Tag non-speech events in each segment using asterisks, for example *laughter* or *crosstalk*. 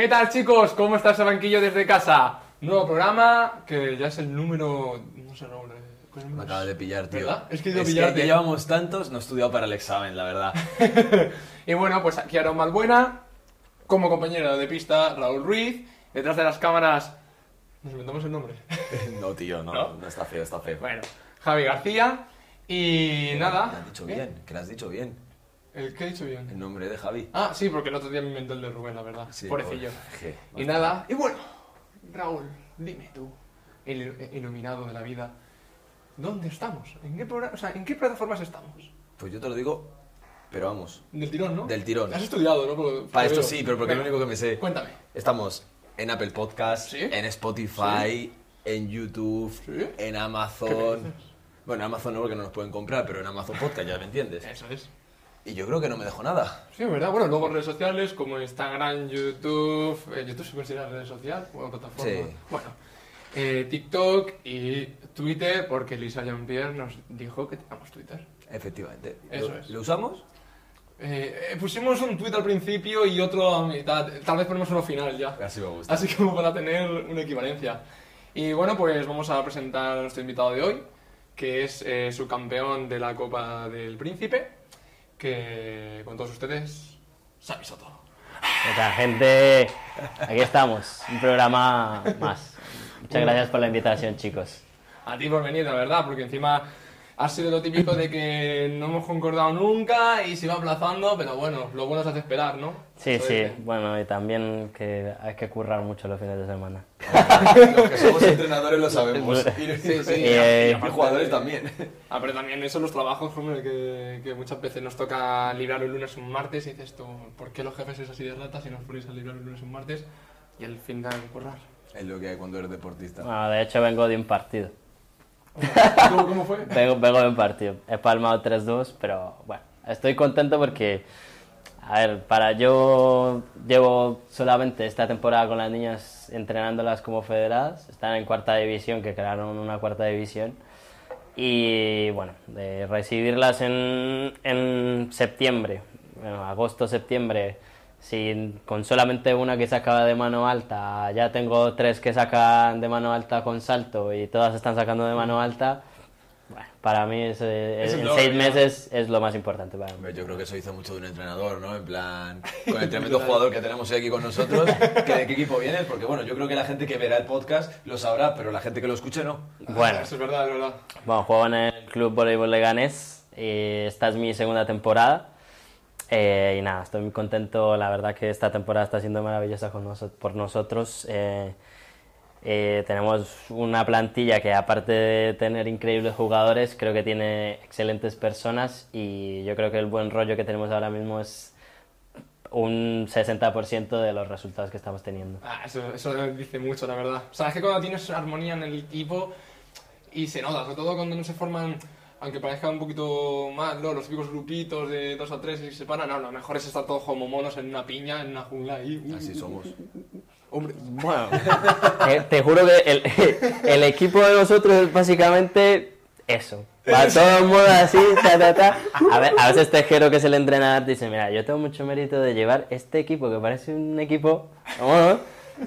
¿Qué tal chicos? ¿Cómo está ese banquillo desde casa? Nuevo programa, que ya es el número... No sé, Raúl, eh, ¿cuál es Me acabas de pillar, tío. ¿Verdad? Es que he ido a que pillarte. ya llevamos tantos, no he estudiado para el examen, la verdad. *laughs* Y bueno, pues aquí Aaron Malbuena, como compañero de pista Raúl Ruiz, detrás de las cámaras... ¿Nos inventamos el nombre? *laughs* no, tío, no, ¿No? no, está feo, está feo. Bueno, Javi García y nada... has dicho ¿Qué? bien, que lo has dicho bien. ¿El qué he dicho bien? El nombre de Javi. Ah, sí, porque el otro día me inventé el de Rubén, la verdad. Sí, Pobrecillo. pobre. Y nada, y bueno, Raúl, dime tú, el il- iluminado de la vida, ¿dónde estamos? ¿En qué, programa- o sea, ¿en qué plataformas estamos? Pues yo te lo digo, pero vamos. Del tirón, ¿no? Del tirón. Has estudiado, ¿no? Por- Para por esto veo. sí, pero porque es lo único que me sé. Cuéntame. Estamos en Apple Podcast, ¿Sí? en Spotify, en YouTube, ¿Sí? en ¿Qué me Amazon. Bueno, en Amazon no porque no nos pueden comprar, pero en Amazon Podcast ya me entiendes. Eso es. Y yo creo que no me dejo nada. Sí, ¿verdad? Bueno, luego redes sociales como Instagram, YouTube. eh, ¿YouTube se considera red social o plataforma? Sí. Bueno, eh, TikTok y Twitter, porque Lisa Jean-Pierre nos dijo que tengamos Twitter. Efectivamente. Eso ¿Lo, es. ¿Lo usamos? Eh, eh, pusimos un tweet al principio y otro a mitad. Tal vez ponemos uno final ya. Así me gusta. Así como para tener una equivalencia. Y bueno, pues vamos a presentar a nuestro invitado de hoy, que es eh, subcampeón de la Copa del Príncipe, que con todos ustedes, Xavi Soto. ¿Qué tal, gente? Aquí estamos, un programa más. Muchas gracias por la invitación, chicos. A ti por venir, la verdad, porque encima ha sido lo típico de que no hemos concordado nunca y se va aplazando, pero bueno, lo bueno se hace esperar, ¿no? Sí, Eso sí, dice. bueno, y también que hay que currar mucho los fines de semana. Los que somos entrenadores lo sabemos. Y, Sí, sí. y- Eh, y jugadores también. Ah, pero también eso los trabajos, hombre, que, que muchas veces nos toca librar un lunes o un martes y dices tú, ¿por qué los jefes sois así de ratas si nos ponéis a librar un lunes o un martes y al fin a currar? Es lo que hay cuando eres deportista. Bueno, de hecho vengo de un partido. ¿Cómo, fue? Vengo, vengo partido. He palmado 3-2, pero bueno, estoy contento porque, a ver, para yo llevo solamente esta temporada con las niñas entrenándolas como federadas. Están en cuarta división, que crearon una cuarta división. Y bueno, de recibirlas en, en septiembre, bueno, agosto, septiembre, sin, con solamente una que sacaba de mano alta, ya tengo tres que sacan de mano alta con salto y todas están sacando de mano alta. Bueno, para mí es, eh, Es el en seis ya. meses es lo más importante para mí. Yo creo que eso hizo mucho de un entrenador, ¿no? En plan, *laughs* con el tremendo jugador que tenemos hoy aquí con nosotros, que de qué equipo vienes, porque bueno, yo creo que la gente que verá el podcast lo sabrá, pero la gente que lo escuche no. Bueno, Eso es verdad, es verdad. Bueno, juego en el Club Voleibol Leganés. y esta es mi segunda temporada. Eh, y nada, estoy muy contento. La verdad que esta temporada está siendo maravillosa con noso- por nosotros. Eh, eh, tenemos una plantilla que aparte de tener increíbles jugadores, creo que tiene excelentes personas y yo creo que el buen rollo que tenemos ahora mismo es un 60% de los resultados que estamos teniendo. Ah, eso, eso dice mucho, la verdad. O sea, es que cuando tienes armonía en el equipo y se nota, sobre todo cuando no se forman, aunque parezca un poquito mal, ¿no? los típicos grupitos de dos a tres y se separan, no, lo mejor es estar todos como monos en una piña, en una jungla ahí. uh, Así somos. Hombre, Bueno, te, te juro que el, *laughs* el equipo de nosotros es básicamente eso. Va todo el mundo así, ta, ta, ta. A, ver, a veces Tejero, que es el entrenador, dice, mira, yo tengo mucho mérito de llevar este equipo, que parece un equipo, bueno,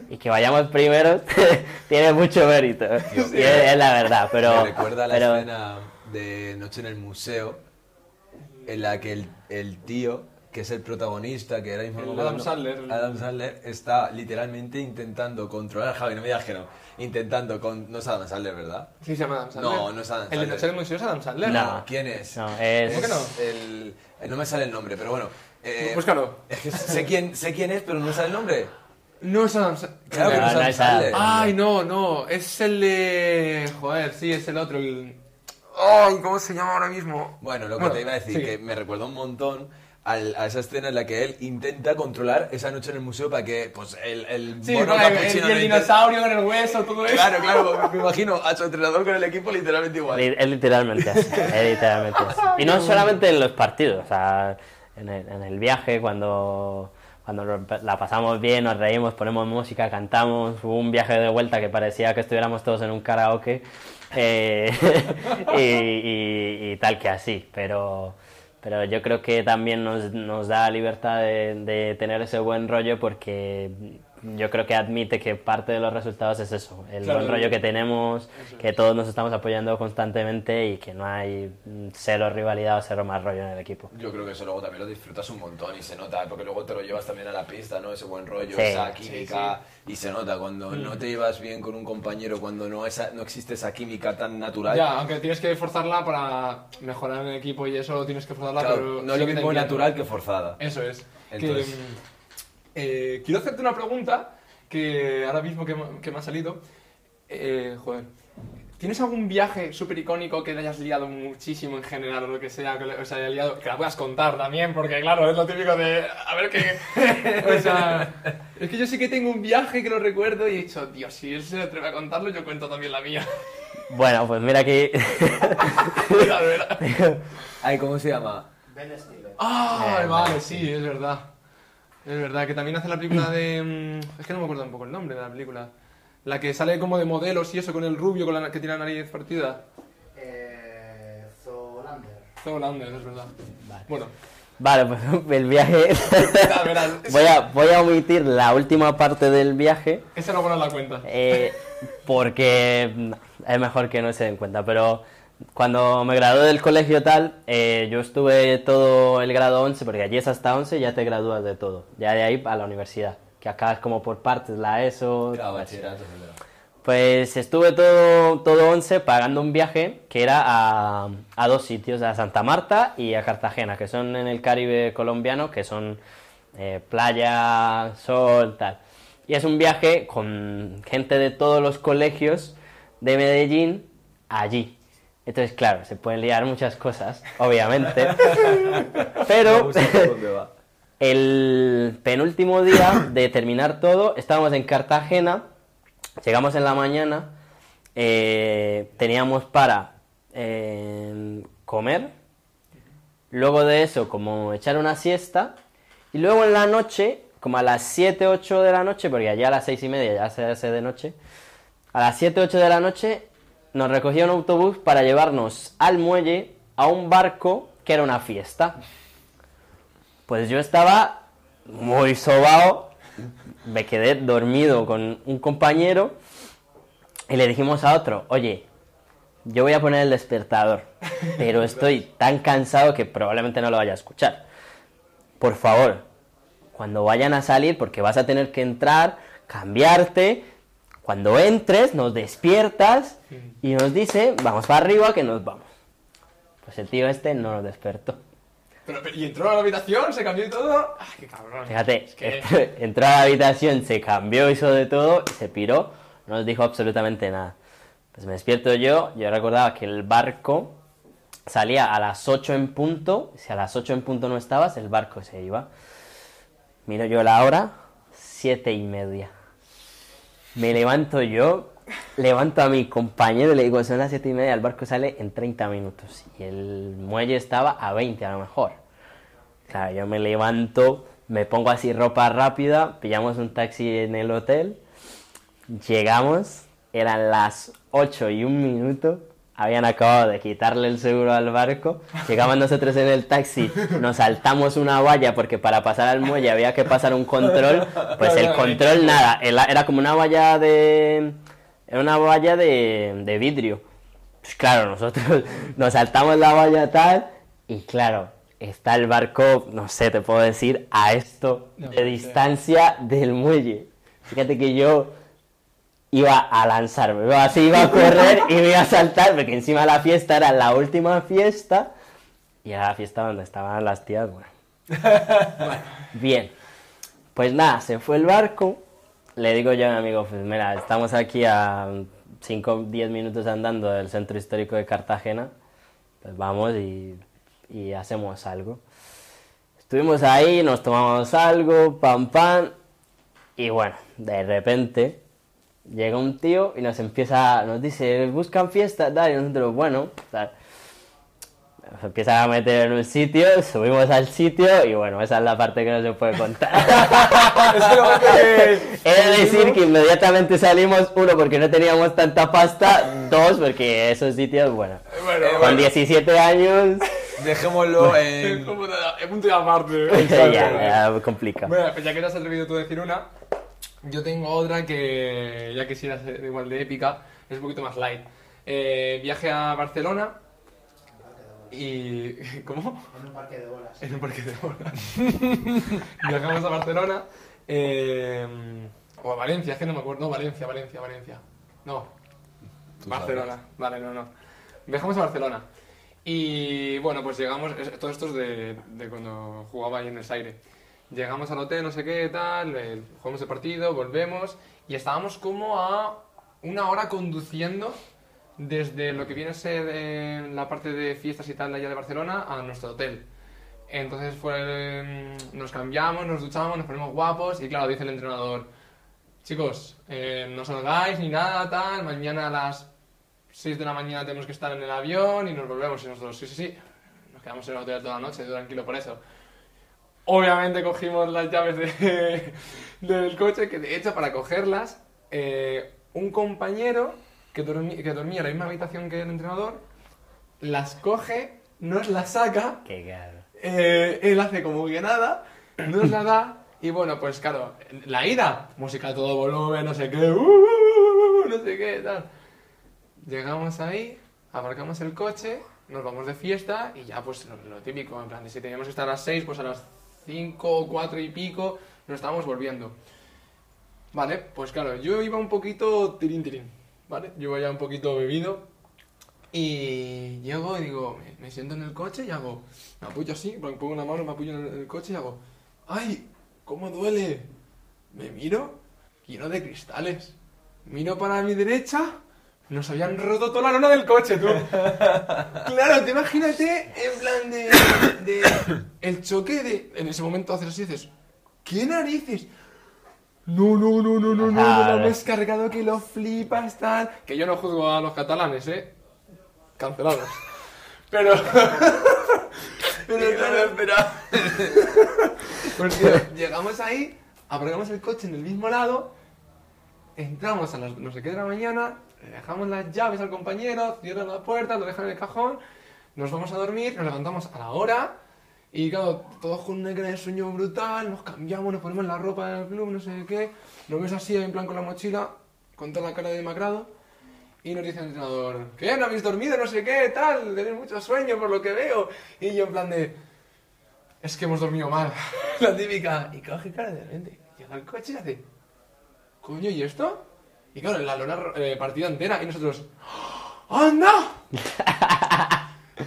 y que vayamos primeros, *laughs* tiene mucho mérito. Y es, es la verdad, pero... Me recuerda la pero- escena de Noche en el Museo, en la que el, el tío, que es el protagonista, que ahora mismo El no Adam Sandler. Adam Sandler, está literalmente intentando controlar, Javi, no me digas que no, intentando con... No es Adam Sandler, ¿verdad? ¿sí se llama Adam Sandler? No, no es Adam ¿El de Sandler. Noche del Museo es Adam Sandler? No. ¿Quién es? No, es... ¿Cómo que no? El, el- no me sale el nombre, pero bueno. eh, Búscalo. Es que sé quién, sé quién es, pero no me sale el nombre. No es Adam Sandler. Claro que no, No, es no Adam es Adam. Sandler. Ay, no, no, es el de... Joder, sí, es el otro, el... Ay, ¿cómo se llama ahora mismo? Bueno, lo que Bueno, te iba a decir, sí. que me recuerda un montón al- a esa escena en la que él intenta controlar esa noche en el museo para que pues, el, el Sí, mono el, el intente- dinosaurio con el hueso, todo eso. Claro, claro, *laughs* me imagino a su entrenador con el equipo literalmente igual. Es literalmente así, es literalmente así. *laughs* Y no solamente en los partidos, o sea, en el, en el viaje, cuando, cuando la pasamos bien, nos reímos, ponemos música, cantamos, hubo un viaje de vuelta que parecía que estuviéramos todos en un karaoke, eh, *laughs* y, tal que así, pero, pero yo creo que también nos, nos da libertad de tener ese buen rollo porque yo creo que admite que parte de los resultados es eso, el Claro, buen rollo que tenemos, eso que todos nos estamos apoyando constantemente y que no hay mm, cero rivalidad o cero más rollo en el equipo. Yo creo que eso luego también lo disfrutas un montón y se nota, porque luego te lo llevas también a la pista, ¿no? Ese buen rollo, Sí. esa Sí, química, y se nota cuando no te llevas bien con un compañero, cuando no, esa, no existe esa química tan natural. Ya, aunque tienes que forzarla para mejorar en el equipo y eso tienes que forzarla, Claro, pero no es sí lo mismo natural que forzada. Eso es. Entonces- Que, mm, eh, quiero hacerte una pregunta que ahora mismo que, me- que me ha salido. Eh, joder. ¿Tienes algún viaje súper icónico que te hayas liado muchísimo en general o lo que sea, que os haya liado? Que la puedas contar también, porque claro, es lo típico de. A ver qué. *laughs* o sea. Es que yo sí que tengo un viaje que lo recuerdo y he dicho, Dios, si él se atreve a contarlo, yo cuento también la mía. *laughs* Bueno, pues mira aquí... *laughs* Mira. Ay, ¿cómo se llama? Ah, Eh, vale, sí, es verdad. Es verdad, que también hace la película de... mm, Es que no me acuerdo un poco el nombre de la película. La que sale como de modelos y eso, con el rubio con la, que tiene la nariz partida. Eh, Zoolander. Zoolander, es verdad. Bueno, Vale, pues *laughs* el viaje... voy, a, voy a omitir la última parte del viaje Esa no la cuenta. eh, porque es mejor que no se den cuenta, pero cuando me gradué del colegio tal, eh, yo estuve todo el grado 11, porque allí es hasta 11 ya te gradúas de todo, ya de ahí a la universidad, que acá es como por partes, la ESO... Claro, bachillerato. Pues estuve todo, todo 11 pagando un viaje que era a, a dos sitios, a Santa Marta y a Cartagena, que son en el Caribe colombiano, que son eh, playa, sol, tal. Y es un viaje con gente de todos los colegios de Medellín allí. Entonces, claro, se pueden liar muchas cosas, obviamente. *laughs* Pero el penúltimo día de terminar todo, estábamos en Cartagena, llegamos en la mañana, eh, teníamos para eh, comer, luego de eso como echar una siesta, y luego en la noche, como a las 7, 8 de la noche, porque allá a las 6 y media ya se hace de noche, a las 7, 8 de la noche nos recogía un autobús para llevarnos al muelle a un barco que era una fiesta. Pues yo estaba muy sobao, me quedé dormido con un compañero y le dijimos a otro, oye, yo voy a poner el despertador, pero estoy tan cansado que probablemente no lo vaya a escuchar. Por favor, cuando vayan a salir, porque vas a tener que entrar, cambiarte, cuando entres nos despiertas y nos dice, vamos para arriba que nos vamos. Pues el tío este no nos despertó. Pero, pero- y entró a la habitación, se cambió y todo. ¡Ah, qué cabrón! Fíjate, Es que- entró, entró a la habitación, se cambió, hizo de todo y se piró, no nos dijo absolutamente nada. Pues me despierto yo, yo recordaba que el barco salía a las 8 en punto, si a las 8 en punto no estabas, el barco se iba. Miro yo la hora, siete y media. Me levanto yo, levanto a mi compañero y le digo, son las siete y media, el barco sale en 30 minutos. Y el muelle estaba a 20 a lo mejor. Claro, yo me levanto, me pongo así ropa rápida, pillamos un taxi en el hotel, llegamos, eran las 8 y un minuto, habían acabado de quitarle el seguro al barco, llegamos nosotros en el taxi, nos saltamos una valla porque para pasar al muelle había que pasar un control, pues el control nada, era como una valla de... Era una valla de, de vidrio. Pues claro, nosotros *laughs* nos saltamos la valla tal y claro, está el barco, no sé, te puedo decir, a esto de distancia del muelle. Fíjate que yo iba a lanzarme, así iba a correr y me iba a saltar, porque encima la fiesta era la última fiesta y era la fiesta donde estaban las tías, bueno. *laughs* Bien, pues nada, se fue el barco, le digo yo a mi amigo, pues mira, estamos aquí a 5 10 minutos andando del centro histórico de Cartagena, pues vamos y, y hacemos algo. Estuvimos ahí, nos tomamos algo, pam pam, y bueno, de repente llega un tío y nos empieza, nos dice, buscan fiesta, tal, y nosotros, bueno, tal. Nos empieza a meter en un sitio, subimos al sitio y bueno, esa es la parte que no se puede contar. *laughs* Es que lo *laughs* que- He de decir que inmediatamente salimos, uno, porque no teníamos tanta pasta, dos, porque esos sitios, bueno, Bueno, con bueno. 17 años, *laughs* Dejémoslo en... es punto de aparte. ya, ya complica. Bueno, pues ya que te has atrevido tú a decir una, Yo tengo otra que ya quisiera ser igual de épica, es un poquito más light. Eh, viaje a Barcelona y... *laughs* ¿Cómo? En un parque de bolas. En un parque de bolas. *laughs* Viajamos a Barcelona. eh, o a Valencia, es que no me acuerdo. No, Valencia, Valencia, Valencia. No, Barcelona. Vale, no, no. Viajamos a Barcelona. Y bueno, pues llegamos. Todo esto es de, de cuando jugaba ahí en el Aire. Llegamos al hotel, no sé qué, tal. eh, jugamos el partido, volvemos. Y estábamos como a una hora conduciendo desde lo que viene a ser eh, la parte de fiestas y tal allá de Barcelona a nuestro hotel. Entonces fue, mm, nos cambiamos, nos duchamos, nos ponemos guapos y claro, dice el entrenador, chicos, eh, no salgáis ni nada, tal, mañana a las 6 de la mañana tenemos que estar en el avión y nos volvemos y nosotros, sí, sí, sí, nos quedamos en el hotel toda la noche, tranquilo por eso. Obviamente cogimos las llaves de- *laughs* del coche, que de hecho para cogerlas, eh, un compañero que, dormi- que dormía en la misma habitación que el entrenador, las coge, nos las saca Qué caro. eh, él hace como que nada, nos la da, y bueno, pues claro, la ida, música a todo volumen, no sé qué, uh, uh, uh, uh, no sé qué, tal. Llegamos ahí, aparcamos el coche, nos vamos de fiesta y ya pues lo, lo típico, en plan, si teníamos que estar a las 6, pues a las 5 o 4 y pico nos estábamos volviendo. Vale, pues claro, yo iba un poquito tirín tirín, ¿vale? Yo iba ya un poquito bebido y llego y digo, me, siento en el coche y hago, me apoyo así, pongo una mano, me apoyo en el, en el coche y hago, ¡ay! ¿Cómo duele? Me miro, lleno de cristales. Miro para mi derecha, nos habían roto toda la lona del coche, tú. *laughs* claro, te imagínate en plan de, de el choque de, en ese momento haces así y dices, ¿qué narices? No, no, no, no, no, no, me has cargado que lo flipas, tal. Que yo no juzgo a los catalanes, eh. Cancelados. Pero. *laughs* pero claro, *laughs* pues tío, llegamos ahí, aparcamos el coche en el mismo lado, entramos a las no sé qué de la mañana, le dejamos las llaves al compañero, cierran la puerta, lo dejan en el cajón, nos vamos a dormir, nos levantamos a la hora y claro, todos con una cara de sueño brutal, nos cambiamos, nos ponemos la ropa del club, no sé qué, nos ves así en plan con la mochila, con toda la cara de demacrado y nos dice el entrenador, ¿qué? ¿No habéis dormido? No sé qué, tal, tenéis mucho sueño por lo que veo. Y yo en plan de, es que hemos dormido mal, *laughs* la típica. Y coge cara de repente, llega al coche y hace, coño, ¿y esto? Y claro, la lona eh, partida entera y nosotros, ¡anda!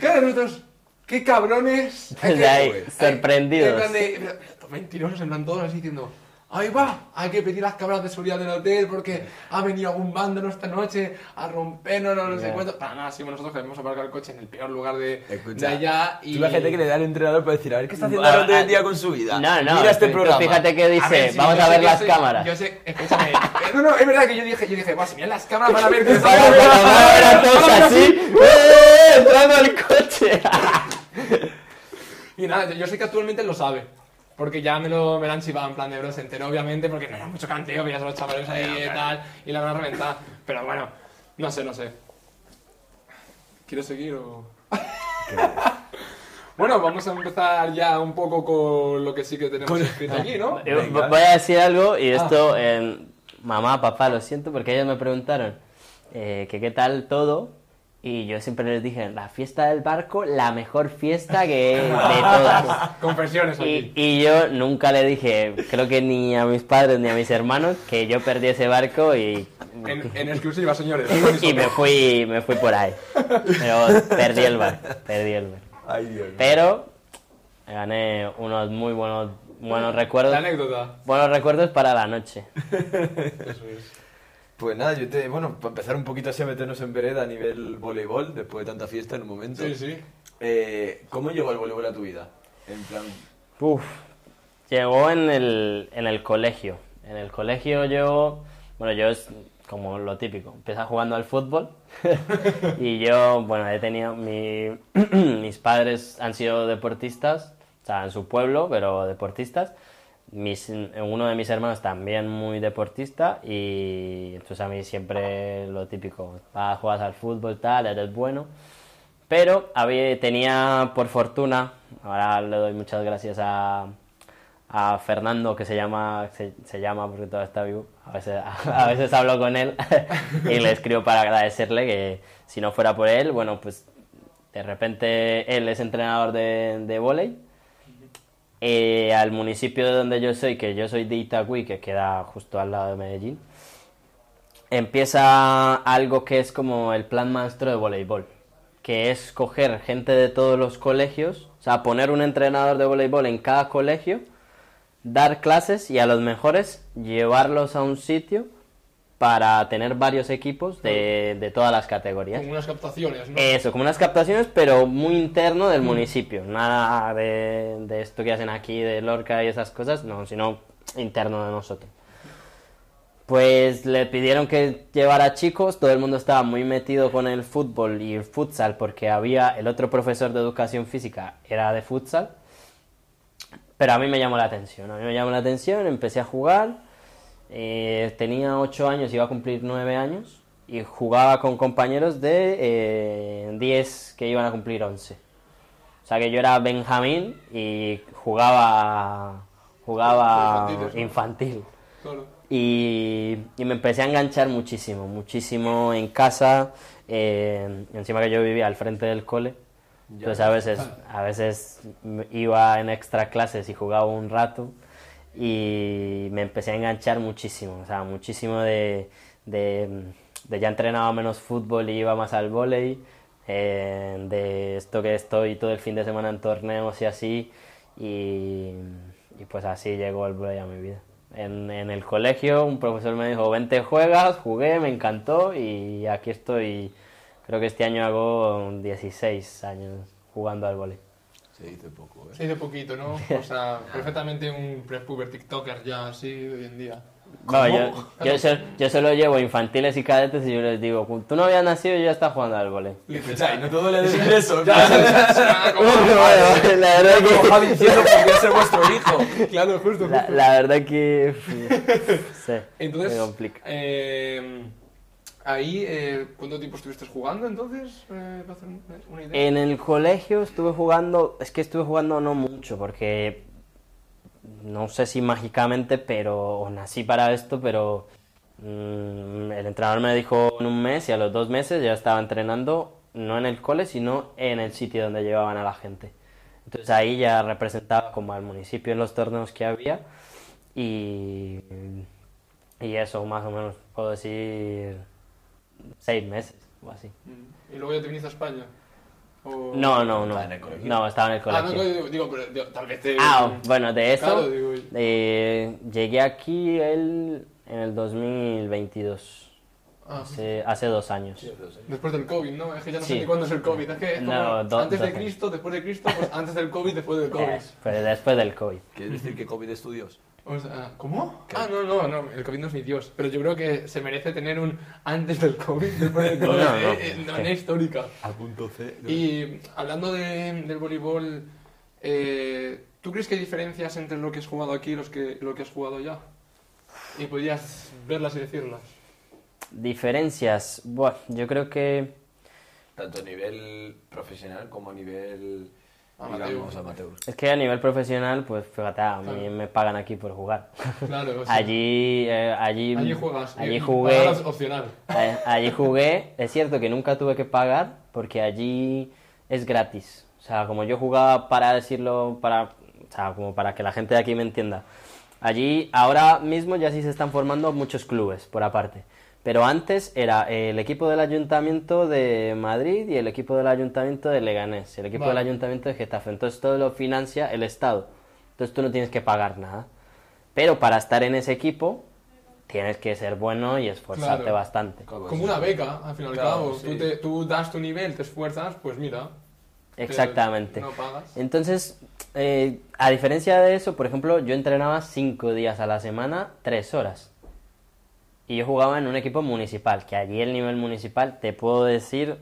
claro, nosotros, ¡qué cabrones! Hay Desde que- ahí, sorprendidos. En plan de, pero- pero mentirosos, en plan todos así diciendo, ¡ahí va! Hay que pedir las cámaras de seguridad del hotel porque ha venido algún vándalo esta noche a rompernos, no, no sé cuánto. Para nada, sí, nosotros queremos aparcar el coche en el peor lugar de, Escucha, de allá y... Tú la gente que le da al entrenador para decir, a ver qué está haciendo Ah, durante ah, el día con su vida. No, no, Mira este programa. fíjate que A dice, ver, sí, vamos a ver las soy- cámaras. Yo sé, escúchame. *laughs* no, no, es verdad que yo dije, yo dije, "Buah, si miran las cámaras van a ver que para ver a todos *laughs* así, *laughs* ¡eh! entrando al coche. Y nada, yo, yo sé que actualmente lo sabe. Porque ya me lo, me lo han chivado en plan de bro, se enteró obviamente porque no era mucho canteo, veías a los chavales ahí y tal, y la van a reventar. Pero bueno, no sé, no sé. ¿Quieres seguir o...? *laughs* bueno, vamos a empezar ya un poco con lo que sí que tenemos escrito aquí, ¿no? Venga. Voy a decir algo y esto, eh, mamá, papá, lo siento, porque ellos me preguntaron eh, que qué tal todo. Y yo siempre les dije, la fiesta del barco, la mejor fiesta que *laughs* de todas. Confesiones Y, aquí. y yo nunca le dije, creo que ni a mis padres ni a mis hermanos, que yo perdí ese barco y, En, en exclusiva, señores. *laughs* y me fui me fui por ahí. Pero perdí el barco, perdí el barco. Ay, Dios. Pero me gané unos muy buenos, buenos recuerdos. La anécdota. Buenos recuerdos para la noche. *laughs* Eso es. Pues nada, yo te, bueno, para empezar un poquito así a meternos en vereda a nivel voleibol, después de tanta fiesta en un momento. Sí, sí. Eh, ¿Cómo llegó el voleibol a tu vida? En plan, Uf, llegó en el, en el colegio. En el colegio yo, bueno, yo es como lo típico, empieza jugando al fútbol *laughs* y yo, bueno, he tenido, mi, *clears throat* mis padres han sido deportistas, o sea, en su pueblo, pero deportistas. Mis, uno de mis hermanos también muy deportista y entonces a mí siempre lo típico, vas, juegas al fútbol, tal, eres bueno. Pero había, tenía, por fortuna, ahora le doy muchas gracias a, a Fernando, que se llama, se, se llama porque todavía está vivo. A veces, *laughs* a, veces hablo con él *laughs* y le escribo para agradecerle que si no fuera por él, bueno, pues de repente él es entrenador de, de vóley. Eh, al municipio de donde yo soy, que yo soy de Itagüí, que queda justo al lado de Medellín, empieza algo que es como el plan maestro de voleibol, que es coger gente de todos los colegios, o sea, poner un entrenador de voleibol en cada colegio, dar clases y a los mejores llevarlos a un sitio para tener varios equipos de, de todas las categorías. Como unas captaciones, ¿no? Eso, como unas captaciones, pero muy interno del municipio. Nada de, de esto que hacen aquí, de Lorca y esas cosas, no, sino interno de nosotros. Pues le pidieron que llevara chicos, todo el mundo estaba muy metido con el fútbol y el futsal, porque había el otro profesor de educación física, era de futsal, pero a mí me llamó la atención, a mí me llamó la atención, empecé a jugar, eh, tenía 8 años, iba a cumplir 9 años, y jugaba con compañeros de eh, 10 que iban a cumplir 11. O sea que yo era Benjamín y jugaba, jugaba infantil. Claro. Y, y me empecé a enganchar muchísimo, muchísimo en casa, eh, encima que yo vivía al frente del cole. Entonces a veces, a veces iba en extra clases y jugaba un rato y me empecé a enganchar muchísimo, o sea, muchísimo de, de, de ya entrenaba menos fútbol y iba más al vóley, eh, de esto que estoy todo el fin de semana en torneos y así, y, y pues así llegó el vóley a mi vida. En, en el colegio un profesor me dijo, vente juegas, jugué, me encantó y aquí estoy, creo que este año hago 16 años jugando al vóley. Se dice poco, ¿eh? Se dice poquito, ¿no? *laughs* O sea, perfectamente un prepuber TikToker ya así de hoy en día. No, yo, yo, yo solo llevo infantiles y cadetes y yo les digo, tú no habías nacido y ya estás jugando al vóley. Y no todo le decir eso. La verdad que... Javi diciendo podría ser vuestro hijo. *laughs* Claro, justo, La, justo. la verdad que... Sí, *laughs* Entonces, me complica. eh, ahí, eh, ¿cuánto tiempo estuviste jugando entonces? Eh, una idea. En el colegio estuve jugando, es que estuve jugando no mucho, porque no sé si mágicamente, pero nací para esto, pero mm, el entrenador me dijo en un mes y a los dos meses ya estaba entrenando, no en el cole, sino en el sitio donde llevaban a la gente. Entonces ahí ya representaba como al municipio en los torneos que había y, y eso más o menos puedo decir seis meses o así. Mm. ¿Y luego ya te viniste a España? ¿O- No, no, no. ¿Estaba en el colegio? No, estaba en el Ah, no, colegio. digo, digo, pero digo, tal vez te... Ah, bueno, de eso Claro, digo, eh, llegué aquí el, en el 2022, ah, hace, hace dos años. Después del COVID, ¿no? Es que ya no Sí. sé ni cuándo es el COVID. Es que es como No, do- antes de. Cristo, después de Cristo, pues antes del COVID, después del COVID. *laughs* Eh, pero después del COVID. ¿Quieres decir que COVID estudios? O sea, ¿Cómo? ¿Qué? Ah, no, no, no, el COVID no es mi Dios. Pero yo creo que se merece tener un antes del COVID, *laughs* después del No, COVID, no, eh, eh, de manera histórica. A punto C. Y hablando de- del voleibol, eh, ¿tú crees que hay diferencias entre lo que has jugado aquí y los que, lo que has jugado allá? Y podrías verlas y decirlas. Diferencias, bueno, yo creo que Tanto a nivel profesional como a nivel, Amateur. digamos, amateur. es que a nivel profesional, pues fíjate, a mí Claro. me pagan aquí por jugar. Claro, *laughs* o sea, Allí, eh, allí, allí juegas. allí y jugué, opcional. Eh, Allí jugué, es cierto que nunca tuve que pagar porque allí es gratis. O sea, como yo jugaba para decirlo, para, o sea, como para que la gente de aquí me entienda. Allí ahora mismo ya sí se están formando muchos clubes por aparte. Pero antes era el equipo del Ayuntamiento de Madrid y el equipo del Ayuntamiento de Leganés, el equipo Vale. del Ayuntamiento de Getafe. Entonces todo lo financia el Estado. Entonces tú no tienes que pagar nada. Pero para estar en ese equipo tienes que ser bueno y esforzarte Claro. bastante. Como una beca, al fin y al cabo. sí. Tú, te- tú das tu nivel, te esfuerzas, pues mira. Te- Exactamente. No pagas. Entonces, eh, a diferencia de eso, por ejemplo, yo entrenaba cinco días a la semana, tres horas. Y yo jugaba en un equipo municipal, que allí el nivel municipal te puedo decir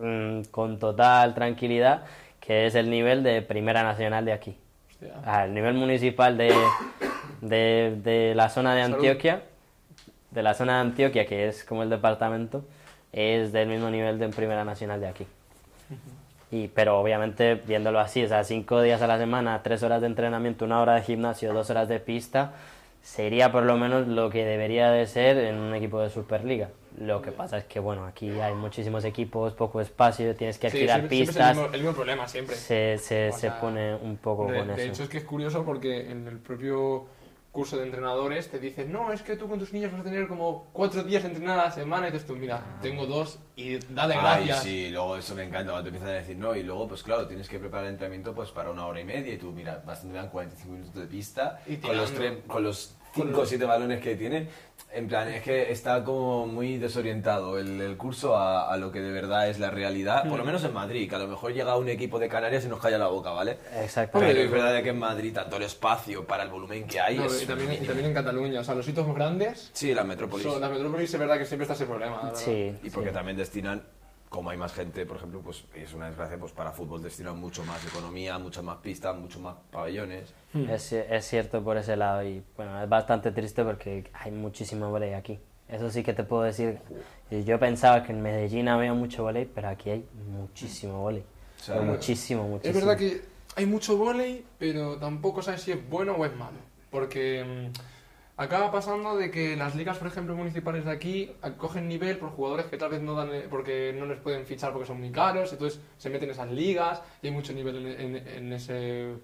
mm, con total tranquilidad que es el nivel de Primera Nacional de aquí. Hostia. El nivel municipal de, de, de la zona de Salud. Antioquia, de la zona de Antioquia, que es como el departamento, es del mismo nivel de Primera Nacional de aquí. Y, pero obviamente viéndolo así, o sea, cinco días a la semana, tres horas de entrenamiento, una hora de gimnasio, dos horas de pista, sería por lo menos lo que debería de ser en un equipo de Superliga. Lo que pasa es que, bueno, aquí hay muchísimos equipos, poco espacio, tienes que Sí, alquilar siempre- siempre es pistas, el mismo, el mismo problema, siempre. se, se, se sea, pone un poco de, con de eso. hecho, es que es curioso porque en el propio curso de entrenadores te dicen, no, es que tú con tus niños vas a tener como cuatro días de entrenar a la semana y dices tú, mira, tengo dos y dale Ay, gracias. sí, luego eso me encanta cuando te empiezan a decir no, y luego, pues claro, tienes que preparar el entrenamiento pues para una hora y media y tú, mira, vas a entrenar 45 minutos de pista Y con los, con los Con 5 o los- 7 balones que tiene. En plan, es que está como muy desorientado el, el curso a, a lo que de verdad es la realidad, por Mm. lo menos en Madrid, que a lo mejor llega un equipo de Canarias y nos calla la boca, ¿vale? Exacto. Pero es verdad que en Madrid tanto el espacio para el volumen que hay No, es... y, también, y también en Cataluña, o sea, los hitos grandes, Sí, la metrópolis. son, la metrópolis es verdad que siempre está ese problema. verdad. Sí, Y porque sí. también destinan, como hay más gente, por ejemplo, pues es una desgracia, pues para fútbol destinan mucho más economía, muchas más pistas, muchos más pabellones. Es, es cierto por ese lado y bueno, es bastante triste porque hay muchísimo volei aquí. Eso sí que te puedo decir. Yo pensaba que en Medellín había mucho volei, pero aquí hay muchísimo volei. O sea, muchísimo, muchísimo. Es verdad que hay mucho volei, pero tampoco sabes si es bueno o es malo. Porque mm, acaba pasando de que las ligas, por ejemplo, municipales de aquí cogen nivel por jugadores que tal vez no dan, eh, porque no les pueden fichar porque son muy caros, entonces se meten en esas ligas y hay mucho nivel en, en- en ese...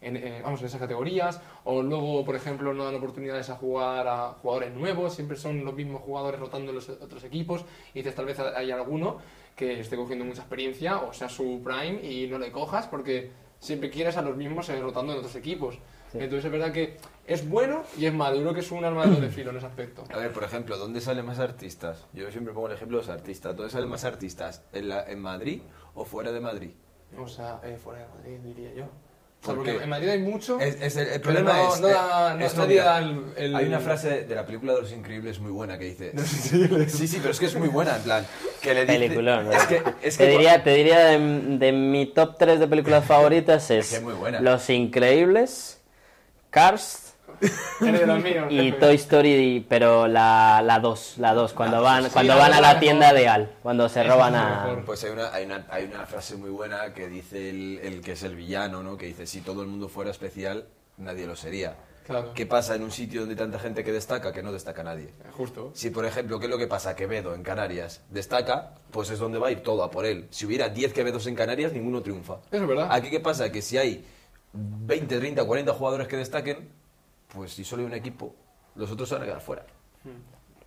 En, eh, vamos, en esas categorías, o luego, por ejemplo, no dan oportunidades a jugar a jugadores nuevos, siempre son los mismos jugadores rotando en los otros equipos, y dices, tal vez hay alguno que esté cogiendo mucha experiencia, o sea, su prime, y no le cojas porque siempre quieres a los mismos eh, rotando en otros equipos. Sí. Entonces es verdad que es bueno y es malo, yo creo que es un arma de doble filo en ese aspecto. A ver, por ejemplo, ¿dónde salen más artistas? Yo siempre pongo el ejemplo de los artistas. ¿Dónde salen más artistas? ¿En, la- en Madrid o fuera de Madrid? O sea, eh, fuera de Madrid, diría yo. O sea, ¿Por porque en Madrid hay mucho, Es, es el, problema no, es... no eh, da, no- esto, nadie mira, da el, el- Hay una frase de la película de Los Increíbles muy buena que dice... *laughs* Sí, sí, pero es que es muy buena, en plan... Que le dice, Peliculón, ¿no? Es que... Es te, diría, te diría de, de mi top 3 de películas *laughs* favoritas es que es muy buena. Los Increíbles, Cars Eres de los míos, y. Toy Story, pero la 2, la 2, la dos, cuando La van, sí, cuando la van a la tienda mejor. de Al, cuando se roban es la a... Pues hay una, hay, una, hay una frase muy buena que dice el, el que es el villano, ¿no? Que dice, si todo el mundo fuera especial, nadie lo sería. Claro, ¿Qué pasa en un sitio donde hay tanta gente que destaca que no destaca nadie? justo. Si, por ejemplo, ¿qué es lo que pasa? Quevedo en Canarias destaca, pues es donde va a ir todo a por él. Si hubiera 10 Quevedos en Canarias, ninguno triunfa. Eso es verdad. Aquí, ¿qué pasa? Que si hay 20, 30, 40 jugadores que destaquen, pues si solo hay un equipo, los otros se van a quedar fuera.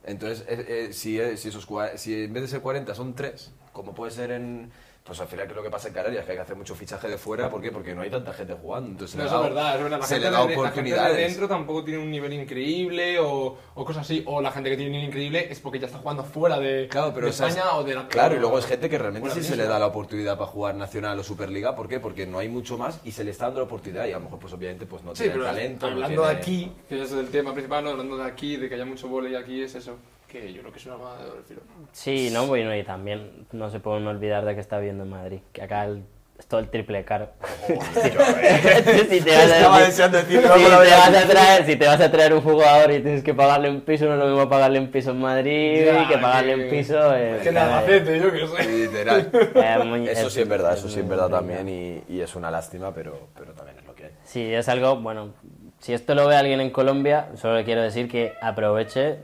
Entonces, eh, eh, si, eh, si, esos, si en vez de ser 40 son 3, como puede ser en... Pues al final, ¿qué es lo que pasa en Canarias? Que hay que hacer mucho fichaje de fuera. ¿Por qué? Porque no hay tanta gente jugando. Entonces, No, le eso da- es verdad, es verdad. La se gente, le da de, la gente de oportunidades. dentro tampoco tiene un nivel increíble o, o cosas así. O la gente que tiene un nivel increíble es porque ya está jugando fuera de, Claro, pero de esa es- España o de la Claro, y luego es gente que realmente sí se le da la oportunidad para jugar Nacional o Superliga. ¿Por qué? Porque no hay mucho más y se le está dando la oportunidad y a lo mejor, pues obviamente, pues no Sí, tiene pero el talento. no hablando de aquí, que es el tema principal, ¿no? hablando de aquí, de que haya mucho volei aquí, es eso. Que yo creo que es una arma de doble filo. Sí, no, bueno, y también no se puede uno olvidar de que está viviendo en Madrid, que acá el- es todo el triple caro. *laughs* si te vas a, *laughs* decir, si te vas traer, si te vas a traer un jugador y tienes que pagarle un piso, no es lo mismo pagarle un piso en Madrid Ya, que pagarle que- un piso en Que nada. Albacete, yo que sé. Literal. Eh, muy- Eso sí es verdad, eso sí es verdad también y, y es una lástima, pero, pero también es lo que hay. Sí, es algo, bueno, si esto lo ve alguien en Colombia, solo le quiero decir que aproveche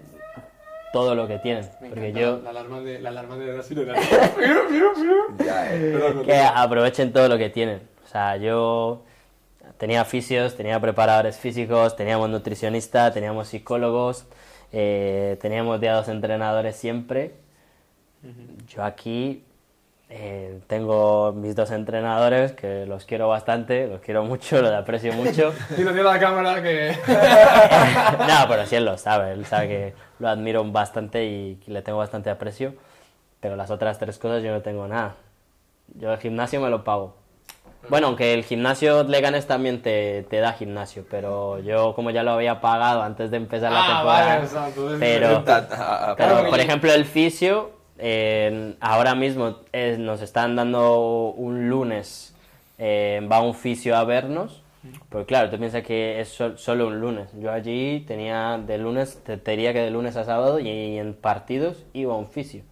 todo lo que tienen. Me Porque yo, La alarma de, la alarma de la sirena. Mira, mira, mira. Ya, eh. Perdón, que aprovechen todo lo que tienen. O sea, yo tenía fisios, tenía preparadores físicos, teníamos nutricionista, teníamos psicólogos, eh, teníamos día dos entrenadores siempre. Yo aquí eh, tengo mis dos entrenadores que los quiero bastante, los quiero mucho, los aprecio mucho. Dilo, dilo a la cámara que... *laughs* no, pero sí él lo sabe, él sabe que lo admiro bastante y le tengo bastante aprecio, pero las otras tres cosas yo no tengo nada. Yo el gimnasio me lo pago. Bueno, aunque el gimnasio Leganes también te, te da gimnasio, pero yo como ya lo había pagado antes de empezar la Ah, temporada, vale, exacto, es pero, Ta- ta- pero, Claro, por ejemplo el fisio, eh, ahora mismo eh, nos están dando un lunes, eh, va un fisio a vernos, pues claro, tú piensas que es sol- solo un lunes. Yo allí tenía de lunes, te, te diría que de lunes a sábado y, en partidos iba un fisio.